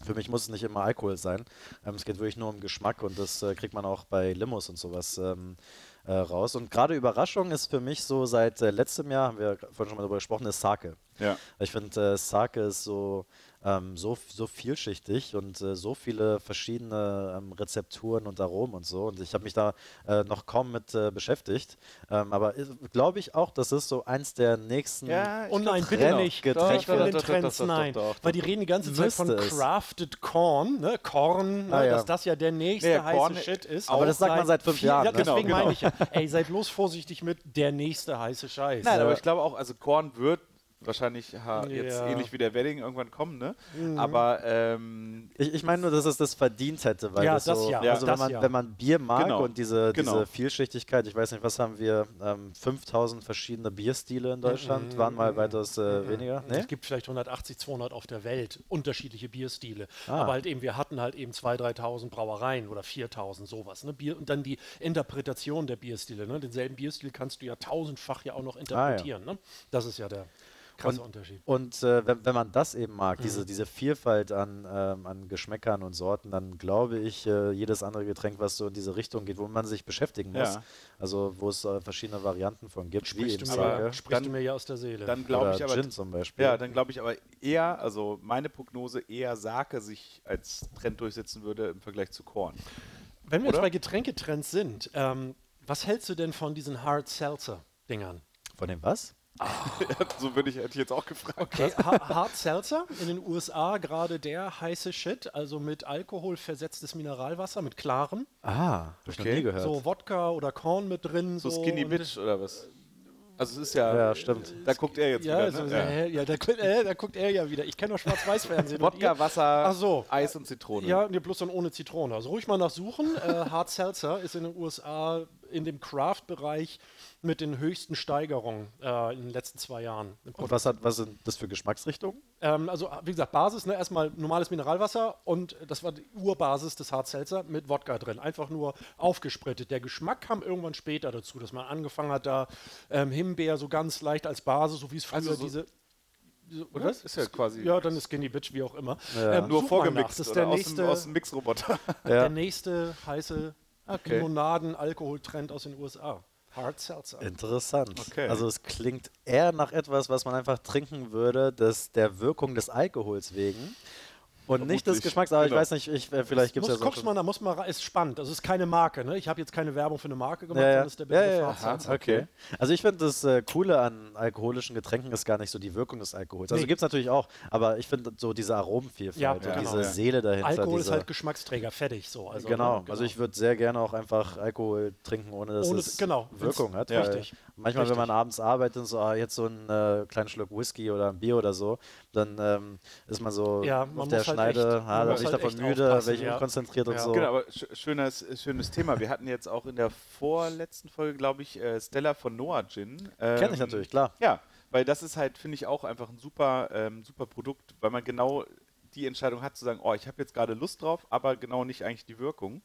Für mich muss es nicht immer Alkohol sein. Ähm, es geht wirklich nur um Geschmack und das äh, kriegt man auch bei Limos und sowas ähm, äh, raus. Und gerade Überraschung ist für mich so seit äh, letztem Jahr, haben wir vorhin schon mal darüber gesprochen, ist Sake. Ja. Ich finde, äh, Sake ist so, ähm, so, so vielschichtig und äh, so viele verschiedene ähm, Rezepturen und Aromen und so. Und ich habe mich da äh, noch kaum mit äh, beschäftigt. Ähm, aber glaube ich auch, das ist so eins der nächsten. Ja, ich Oh nein, bitte nicht. Getränk- Nicht von den Doch, doch, doch, Trends, nein. Weil die reden die ganze Zeit von. Crafted Corn, ne? Korn, ne? Ah, ja. dass das ja der nächste Nee, heiße Korn Shit ist. Aber das sagt man seit fünf vier- Jahren, Ja, ne? deswegen Genau, meine ich ja. Ey, seid bloß vorsichtig mit der nächste heiße Scheiß. Nein, Ja. aber ich glaube auch, also Korn wird wahrscheinlich ha, jetzt Ja. ähnlich wie der Wedding irgendwann kommen, ne? Aber ähm, Ich, ich meine nur, dass es das verdient hätte, weil Ja, das, das so, ja, also das wenn, man, ja. wenn man Bier mag Genau, und diese, genau. diese Vielschichtigkeit, ich weiß nicht, was haben wir, ähm, 5000 verschiedene Bierstile in Deutschland, waren mal weitaus äh, weniger. Nee? Es gibt vielleicht 180, 200 auf der Welt, unterschiedliche Bierstile. Ah. Aber halt eben, wir hatten halt eben 2.000, 3.000 Brauereien oder 4.000 sowas. Ne? Bier, und dann die Interpretation der Bierstile. Ne? Denselben Bierstil kannst du ja tausendfach ja auch noch interpretieren. Ne? Das ist ja der krasse Unterschied. Und äh, wenn, wenn man das eben mag, Mhm. diese, diese Vielfalt an, ähm, an Geschmäckern und Sorten, dann glaube ich, äh, jedes andere Getränk, was so in diese Richtung geht, wo man sich beschäftigen muss, Ja. also wo es äh, verschiedene Varianten von gibt, wie Sprichst, eben du mir, Sake sprichst du Dann- mir ja aus der Seele. dann glaube oder ich aber Gin zum Beispiel. Ja, dann glaube ich aber eher, also meine Prognose eher Sake sich als Trend durchsetzen würde im Vergleich zu Korn. Wenn wir jetzt oder? bei Getränketrends sind, ähm, was hältst du denn von diesen Hard Seltzer-Dingern? Von dem was? so würde ich, hätte ich jetzt auch gefragt. Okay, Ha- Hard Seltzer in den USA gerade der heiße Shit, also mit Alkohol versetztes Mineralwasser, mit klarem. Ah, hab ich Okay. nie gehört. So Wodka oder Korn mit drin. So So, Skinny Bitch oder was? Also es ist ja, Ja, stimmt. da guckt er jetzt Ja, wieder, so, ne? ja. ja da, guckt- äh, da guckt er ja wieder. Ich kenne doch Schwarz-Weiß-Fernsehen. Wodka, Wasser, Ach so. Eis und Zitrone. Ja, nee, bloß dann ohne Zitrone. Also ruhig mal nachsuchen. Äh, Hard Seltzer ist in den USA in dem Craft-Bereich mit den höchsten Steigerungen äh, in den letzten zwei Jahren. Und was, hat, was sind das für Geschmacksrichtungen? Ähm, also, wie gesagt, Basis, ne, erstmal normales Mineralwasser und das war die Urbasis des Hard Seltzer mit Wodka drin. Einfach nur aufgesprittet. Der Geschmack kam irgendwann später dazu, dass man angefangen hat, da ähm, Himbeer so ganz leicht als Basis, so wie es früher Also so- diese. diese- Oder? was? Ist ja quasi Ja, dann ist Skinny Bitch, wie auch immer. Ja. Ähm, nur vorgemixt Das ist der nächste, aus dem Mixroboter. der nächste heiße Okay. Limonaden-Alkoholtrend aus den USA. Hard Seltzer. Interessant. Okay. Also es klingt eher nach etwas, was man einfach trinken würde, des, der Wirkung des Alkohols wegen. Und nicht des Geschmacks, aber genau. ich weiß nicht, ich, äh, vielleicht gibt es ja so. guckst mal, da muss man, ist spannend. Das ist keine Marke, ne? Ich habe jetzt keine Werbung für eine Marke gemacht, ja, ja. ist der ja, ja, ja. Seltzer. Okay. Also ich finde das äh, Coole an alkoholischen Getränken ist gar nicht so die Wirkung des Alkohols. Also Nee. gibt es natürlich auch, aber ich finde so diese Aromenvielfalt Ja, und ja, diese genau. Seele dahinter. Alkohol diese, ist halt Geschmacksträger, fertig so. Also, genau. ne, also ich würde sehr gerne auch einfach Alkohol trinken, ohne dass Ohne- es genau, Wirkung hat. Richtig. Manchmal, Richtig. wenn man abends arbeitet und so, ah, jetzt so einen äh, kleinen Schluck Whisky oder ein Bier oder so, dann ähm, ist man so Ja, auf man der muss halt Schneide, man da bin ich halt davon echt müde, bin ich ja. unkonzentriert und Ja. so. Genau, aber sch schönes, schönes Thema. Wir hatten jetzt auch in der vorletzten Folge, glaube ich, äh, Stella von Noah Gin. Kenn ich Ähm, natürlich, klar. Ja, weil das ist halt, finde ich, auch einfach ein super, ähm, super Produkt, weil man genau die Entscheidung hat zu sagen, oh, ich habe jetzt gerade Lust drauf, aber genau nicht eigentlich die Wirkung.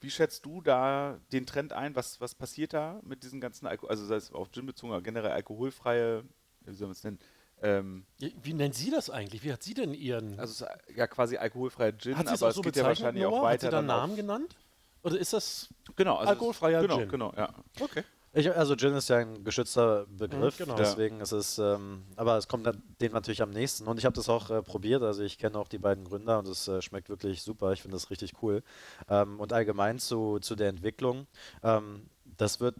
Wie schätzt du da den Trend ein? Was, was passiert da mit diesen ganzen Alkohol, also sei es auf Gin bezogen, aber generell alkoholfreie, wie soll man es nennen? Ähm, Wie nennt sie das eigentlich? Wie hat sie denn ihren. also es ist ja quasi alkoholfreier Gin, hat aber auch es so geht ja wahrscheinlich Noah? auch Hat weiter. sie da einen Namen genannt? Oder ist das. genau, also alkoholfreier genau, Gin? Genau, ja. Okay. Ich, also Gin ist ja ein geschützter Begriff, Mhm, genau. deswegen ist es, ähm, aber es kommt dem natürlich am nächsten. Und ich habe das auch äh, probiert, also ich kenne auch die beiden Gründer und es äh, schmeckt wirklich super. Ich finde das richtig cool. Ähm, und allgemein zu, zu der Entwicklung, ähm, das wird,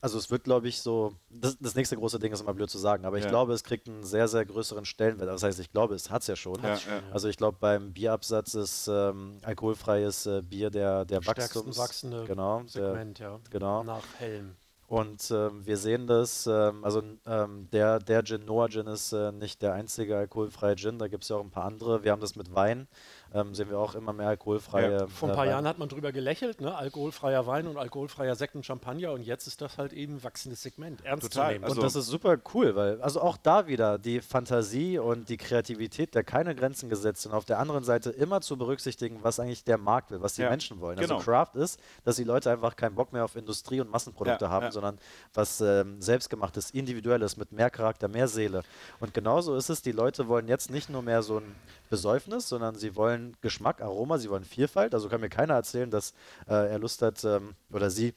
also es wird, glaube ich, so, das, das nächste große Ding ist immer blöd zu sagen, aber ich Ja. glaube, es kriegt einen sehr, sehr größeren Stellenwert. Das heißt, ich glaube, es hat es ja schon. Ja. Also ich glaube, beim Bierabsatz ist ähm, alkoholfreies äh, Bier der, der Wachstums... wachsende genau, der, Segment, ja. genau. Nach Helm. Und ähm, wir sehen das, ähm, also ähm, der, der Gin, Noah Gin ist äh, nicht der einzige alkoholfreie Gin, da gibt es ja auch ein paar andere. Wir haben das mit Wein, ähm, sehen wir auch immer mehr alkoholfreie. Ja, vor ein äh, paar Weine. Jahren hat man drüber gelächelt, ne? alkoholfreier Wein und alkoholfreier Sekt und Champagner und jetzt ist das halt eben ein wachsendes Segment, ernst Total. zu nehmen. Also- und das ist super cool, weil also auch da wieder die Fantasie und die Kreativität, der keine Grenzen gesetzt sind, auf der anderen Seite immer zu berücksichtigen, was eigentlich der Markt will, was die Ja, Menschen wollen. genau. Also Craft ist, dass die Leute einfach keinen Bock mehr auf Industrie- und Massenprodukte Ja, haben, ja. sondern was ähm, selbstgemachtes, individuelles, mit mehr Charakter, mehr Seele. Und genauso ist es, die Leute wollen jetzt nicht nur mehr so ein Besäufnis, sondern sie wollen Geschmack, Aroma, sie wollen Vielfalt. Also kann mir keiner erzählen, dass äh, er Lust hat ähm, oder sie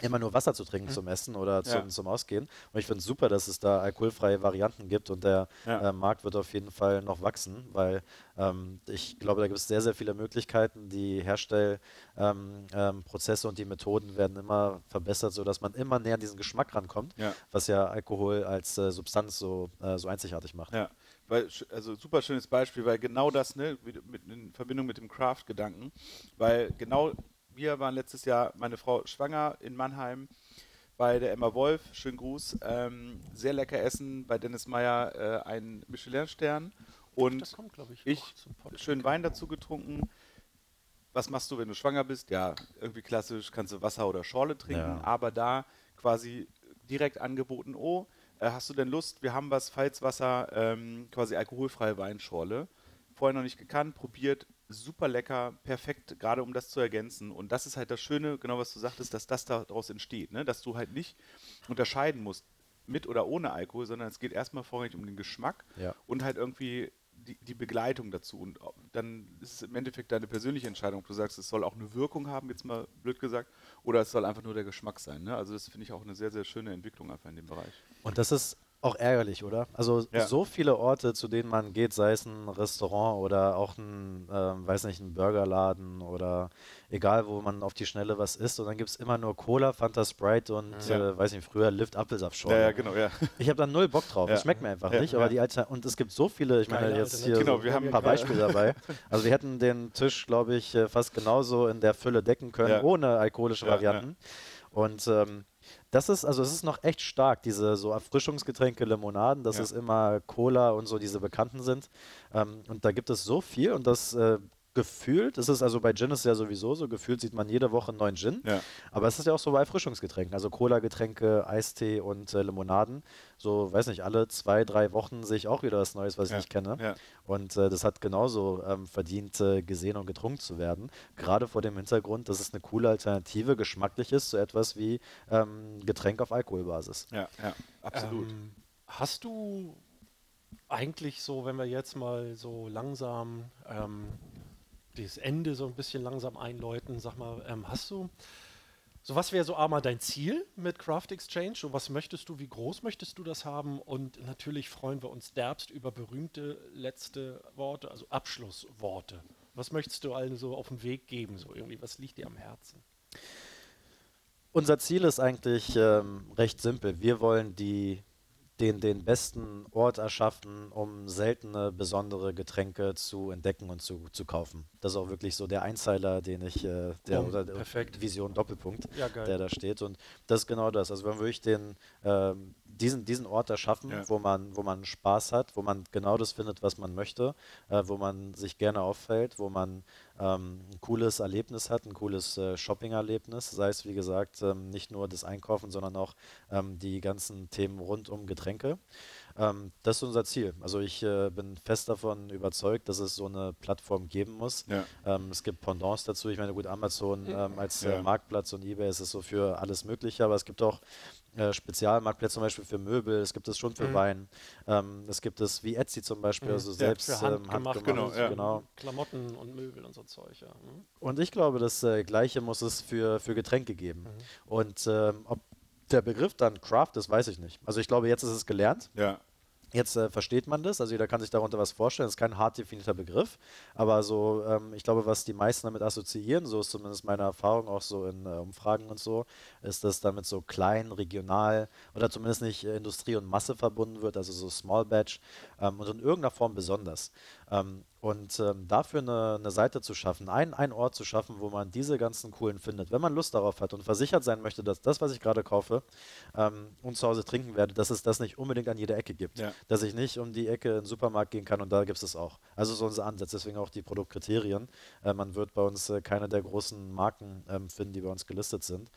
immer nur Wasser zu trinken zum Essen oder zum, Ja. zum Ausgehen. Und ich finde es super, dass es da alkoholfreie Varianten gibt und der Ja. äh, Markt wird auf jeden Fall noch wachsen, weil ähm, ich glaube, da gibt es sehr, sehr viele Möglichkeiten. Die Herstellprozesse ähm, ähm, und die Methoden werden immer verbessert, sodass man immer näher an diesen Geschmack rankommt, Ja. was ja Alkohol als äh, Substanz so, äh, so einzigartig macht. Weil, also super schönes Beispiel, weil genau das, ne, mit, in Verbindung mit dem Craft-Gedanken, weil genau wir waren letztes Jahr, meine Frau schwanger in Mannheim bei der Emma Wolf, schönen Gruß, ähm, sehr lecker essen, bei Dennis Meyer äh, einen Michelin-Stern und das kommt, ich, ich auch zum Podcast. schön Wein dazu getrunken. Was machst du, wenn du schwanger bist? Ja, irgendwie klassisch, kannst du Wasser oder Schorle trinken, Ja. aber da quasi direkt angeboten, oh, hast du denn Lust? Wir haben was, Pfalzwasser, ähm, quasi alkoholfreie Weinschorle. Vorher noch nicht gekannt, probiert, super lecker, perfekt, gerade um das zu ergänzen. Und das ist halt das Schöne, genau was du sagtest, dass das daraus entsteht, ne? dass du halt nicht unterscheiden musst, mit oder ohne Alkohol, sondern es geht erstmal vorrangig um den Geschmack Ja. und halt irgendwie die, die Begleitung dazu. Und au- dann ist es im Endeffekt deine persönliche Entscheidung, ob du sagst, es soll auch eine Wirkung haben, jetzt mal blöd gesagt, oder es soll einfach nur der Geschmack sein. Ne? Also das finde ich auch eine sehr, sehr schöne Entwicklung einfach in dem Bereich. Und das ist auch ärgerlich, oder? Also Ja. so viele Orte, zu denen man geht, sei es ein Restaurant oder auch ein, ähm, weiß nicht, ein Burgerladen oder egal, wo man auf die Schnelle was isst und dann gibt es immer nur Cola, Fanta Sprite und, Ja. äh, weiß nicht, früher Lift Apfelsaftschorle. Ja, ja, genau, ja. Ich habe da null Bock drauf. Ja. Das schmeckt mir einfach Ja, nicht. Aber die Alter und es gibt so viele, ich meine jetzt hier Alternativen. so Genau, wir haben ein paar Beispiele dabei. Also wir hätten den Tisch, glaube ich, äh, fast genauso in der Fülle decken können, Ja. ohne alkoholische Ja, Varianten. Und ähm, das ist, also es ist noch echt stark, diese so Erfrischungsgetränke, Limonaden, dass Ja. es immer Cola und so diese bekannten sind. Ähm, und da gibt es so viel und das äh, gefühlt, es ist also bei Gin ist es ja sowieso so, gefühlt sieht man jede Woche einen neuen Gin. Ja. Aber es ist ja auch so bei Erfrischungsgetränken, also Cola-Getränke, Eistee und äh, Limonaden. So, weiß nicht, alle zwei, drei Wochen sehe ich auch wieder was Neues, was ich Ja, nicht kenne. ja. Und äh, das hat genauso ähm, verdient, äh, gesehen und getrunken zu werden. Gerade vor dem Hintergrund, dass es eine coole Alternative geschmacklich ist zu etwas wie ähm, Getränk auf Alkoholbasis. Ja, ja, absolut. Ähm, hast du eigentlich so, wenn wir jetzt mal so langsam ähm, das Ende so ein bisschen langsam einläuten, sag mal, ähm, hast du, so was wäre so einmal dein Ziel mit Craft Exchange? So was möchtest du, wie groß möchtest du das haben? Und natürlich freuen wir uns derbst über berühmte letzte Worte, also Abschlussworte. Was möchtest du allen so auf den Weg geben? So irgendwie, was liegt dir am Herzen? Unser Ziel ist eigentlich ähm, recht simpel. Wir wollen die, den, den besten Ort erschaffen, um seltene, besondere Getränke zu entdecken und zu, zu kaufen. Das ist auch wirklich so der Einzeiler, den ich, äh, der, Oh, oder perfekt. Vision Doppelpunkt, Ja, der da steht. Und das ist genau das. Also wenn wir wirklich den, ähm, diesen, diesen Ort erschaffen, Ja. wo, man, wo man Spaß hat, wo man genau das findet, was man möchte, äh, wo man sich gerne auffällt, wo man ähm, ein cooles Erlebnis hat, ein cooles äh, Shopping-Erlebnis, sei es wie gesagt ähm, nicht nur das Einkaufen, sondern auch ähm, die ganzen Themen rund um Getränke. Ähm, das ist unser Ziel. Also ich äh, bin fest davon überzeugt, dass es so eine Plattform geben muss. Ja. Ähm, es gibt Pendants dazu. Ich meine, gut, Amazon ähm, als äh, Ja. Marktplatz und eBay ist es so für alles Mögliche, aber es gibt auch äh, Spezialmarktplätze zum Beispiel für Möbel, es gibt es schon für Mhm. Wein, ähm, es gibt es wie Etsy zum Beispiel, Mhm. also Ja, selbst für ähm, handgemacht, handgemacht. genau, ja. genau. Klamotten und Möbel und so Zeug, ja. Mhm. Und ich glaube, das äh, Gleiche muss es für, für Getränke geben. Und ähm, ob der Begriff dann Craft ist, weiß ich nicht. Also ich glaube, jetzt ist es gelernt. Ja. Jetzt äh, versteht man das, also jeder kann sich darunter was vorstellen. Das ist kein hart definierter Begriff, aber so, ähm, ich glaube, was die meisten damit assoziieren, so ist zumindest meine Erfahrung auch so in äh, Umfragen und so, ist, dass damit so klein, regional oder zumindest nicht äh, Industrie und Masse verbunden wird, also so Small Batch ähm, und in irgendeiner Form besonders. Ähm, und ähm, dafür eine, eine, Seite zu schaffen, einen, einen Ort zu schaffen, wo man diese ganzen coolen findet, wenn man Lust darauf hat und versichert sein möchte, dass das, was ich gerade kaufe ähm, und zu Hause trinken werde, dass es das nicht unbedingt an jeder Ecke gibt. Ja. Dass ich nicht um die Ecke in den Supermarkt gehen kann und da gibt es es auch. Also so unser Ansatz, deswegen auch die Produktkriterien. Äh, man wird bei uns äh, keine der großen Marken ähm, finden, die bei uns gelistet sind.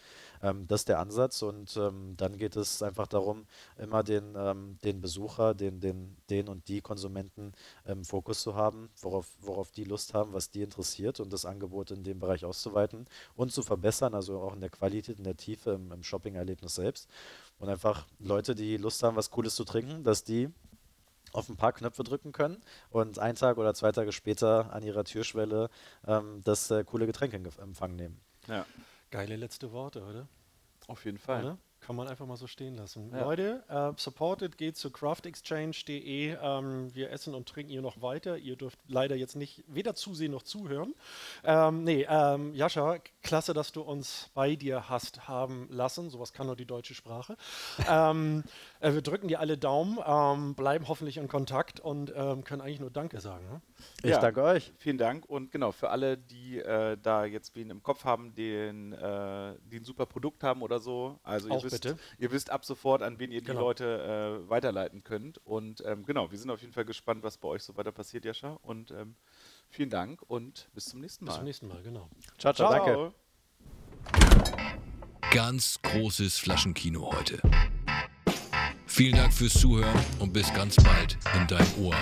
Ähm, das ist der Ansatz und ähm, dann geht es einfach darum, immer den, ähm, den Besucher, den, den, den und die Konsumenten im Fokus zu haben, worauf, worauf die Lust haben, was die interessiert und das Angebot in dem Bereich auszuweiten und zu verbessern, also auch in der Qualität, in der Tiefe, im, im Shopping-Erlebnis selbst. Und einfach Leute, die Lust haben, was Cooles zu trinken, dass die auf ein paar Knöpfe drücken können und einen Tag oder zwei Tage später an ihrer Türschwelle ähm, das äh, coole Getränk in Empfang nehmen. Ja. Geile letzte Worte, oder? Auf jeden Fall. Oder? Kann man einfach mal so stehen lassen. Ja. Leute, äh, supported geht zu craftexchange.de. Ähm, wir essen und trinken hier noch weiter. Ihr dürft leider jetzt nicht weder zusehen noch zuhören. Ähm, nee, ähm, Jascha, klasse, dass du uns bei dir hast haben lassen. Sowas kann nur die deutsche Sprache. ähm, äh, wir drücken dir alle Daumen, ähm, bleiben hoffentlich in Kontakt und ähm, können eigentlich nur Danke sagen. Ne? Ich ja, danke euch. Vielen Dank. Und genau, für alle, die äh, da jetzt wen im Kopf haben, den, äh, die ein super Produkt haben oder so, also Auch ihr wisst, bitte. Ihr wisst ab sofort, an wen ihr genau. die Leute äh, weiterleiten könnt. Und ähm, genau, wir sind auf jeden Fall gespannt, was bei euch so weiter passiert, Jascha. Und ähm, vielen Dank und bis zum nächsten Mal. Bis zum nächsten Mal, genau. Ciao, ciao, ciao. danke. Ganz großes Flaschenkino heute. Vielen Dank fürs Zuhören und bis ganz bald in deinem Ohr.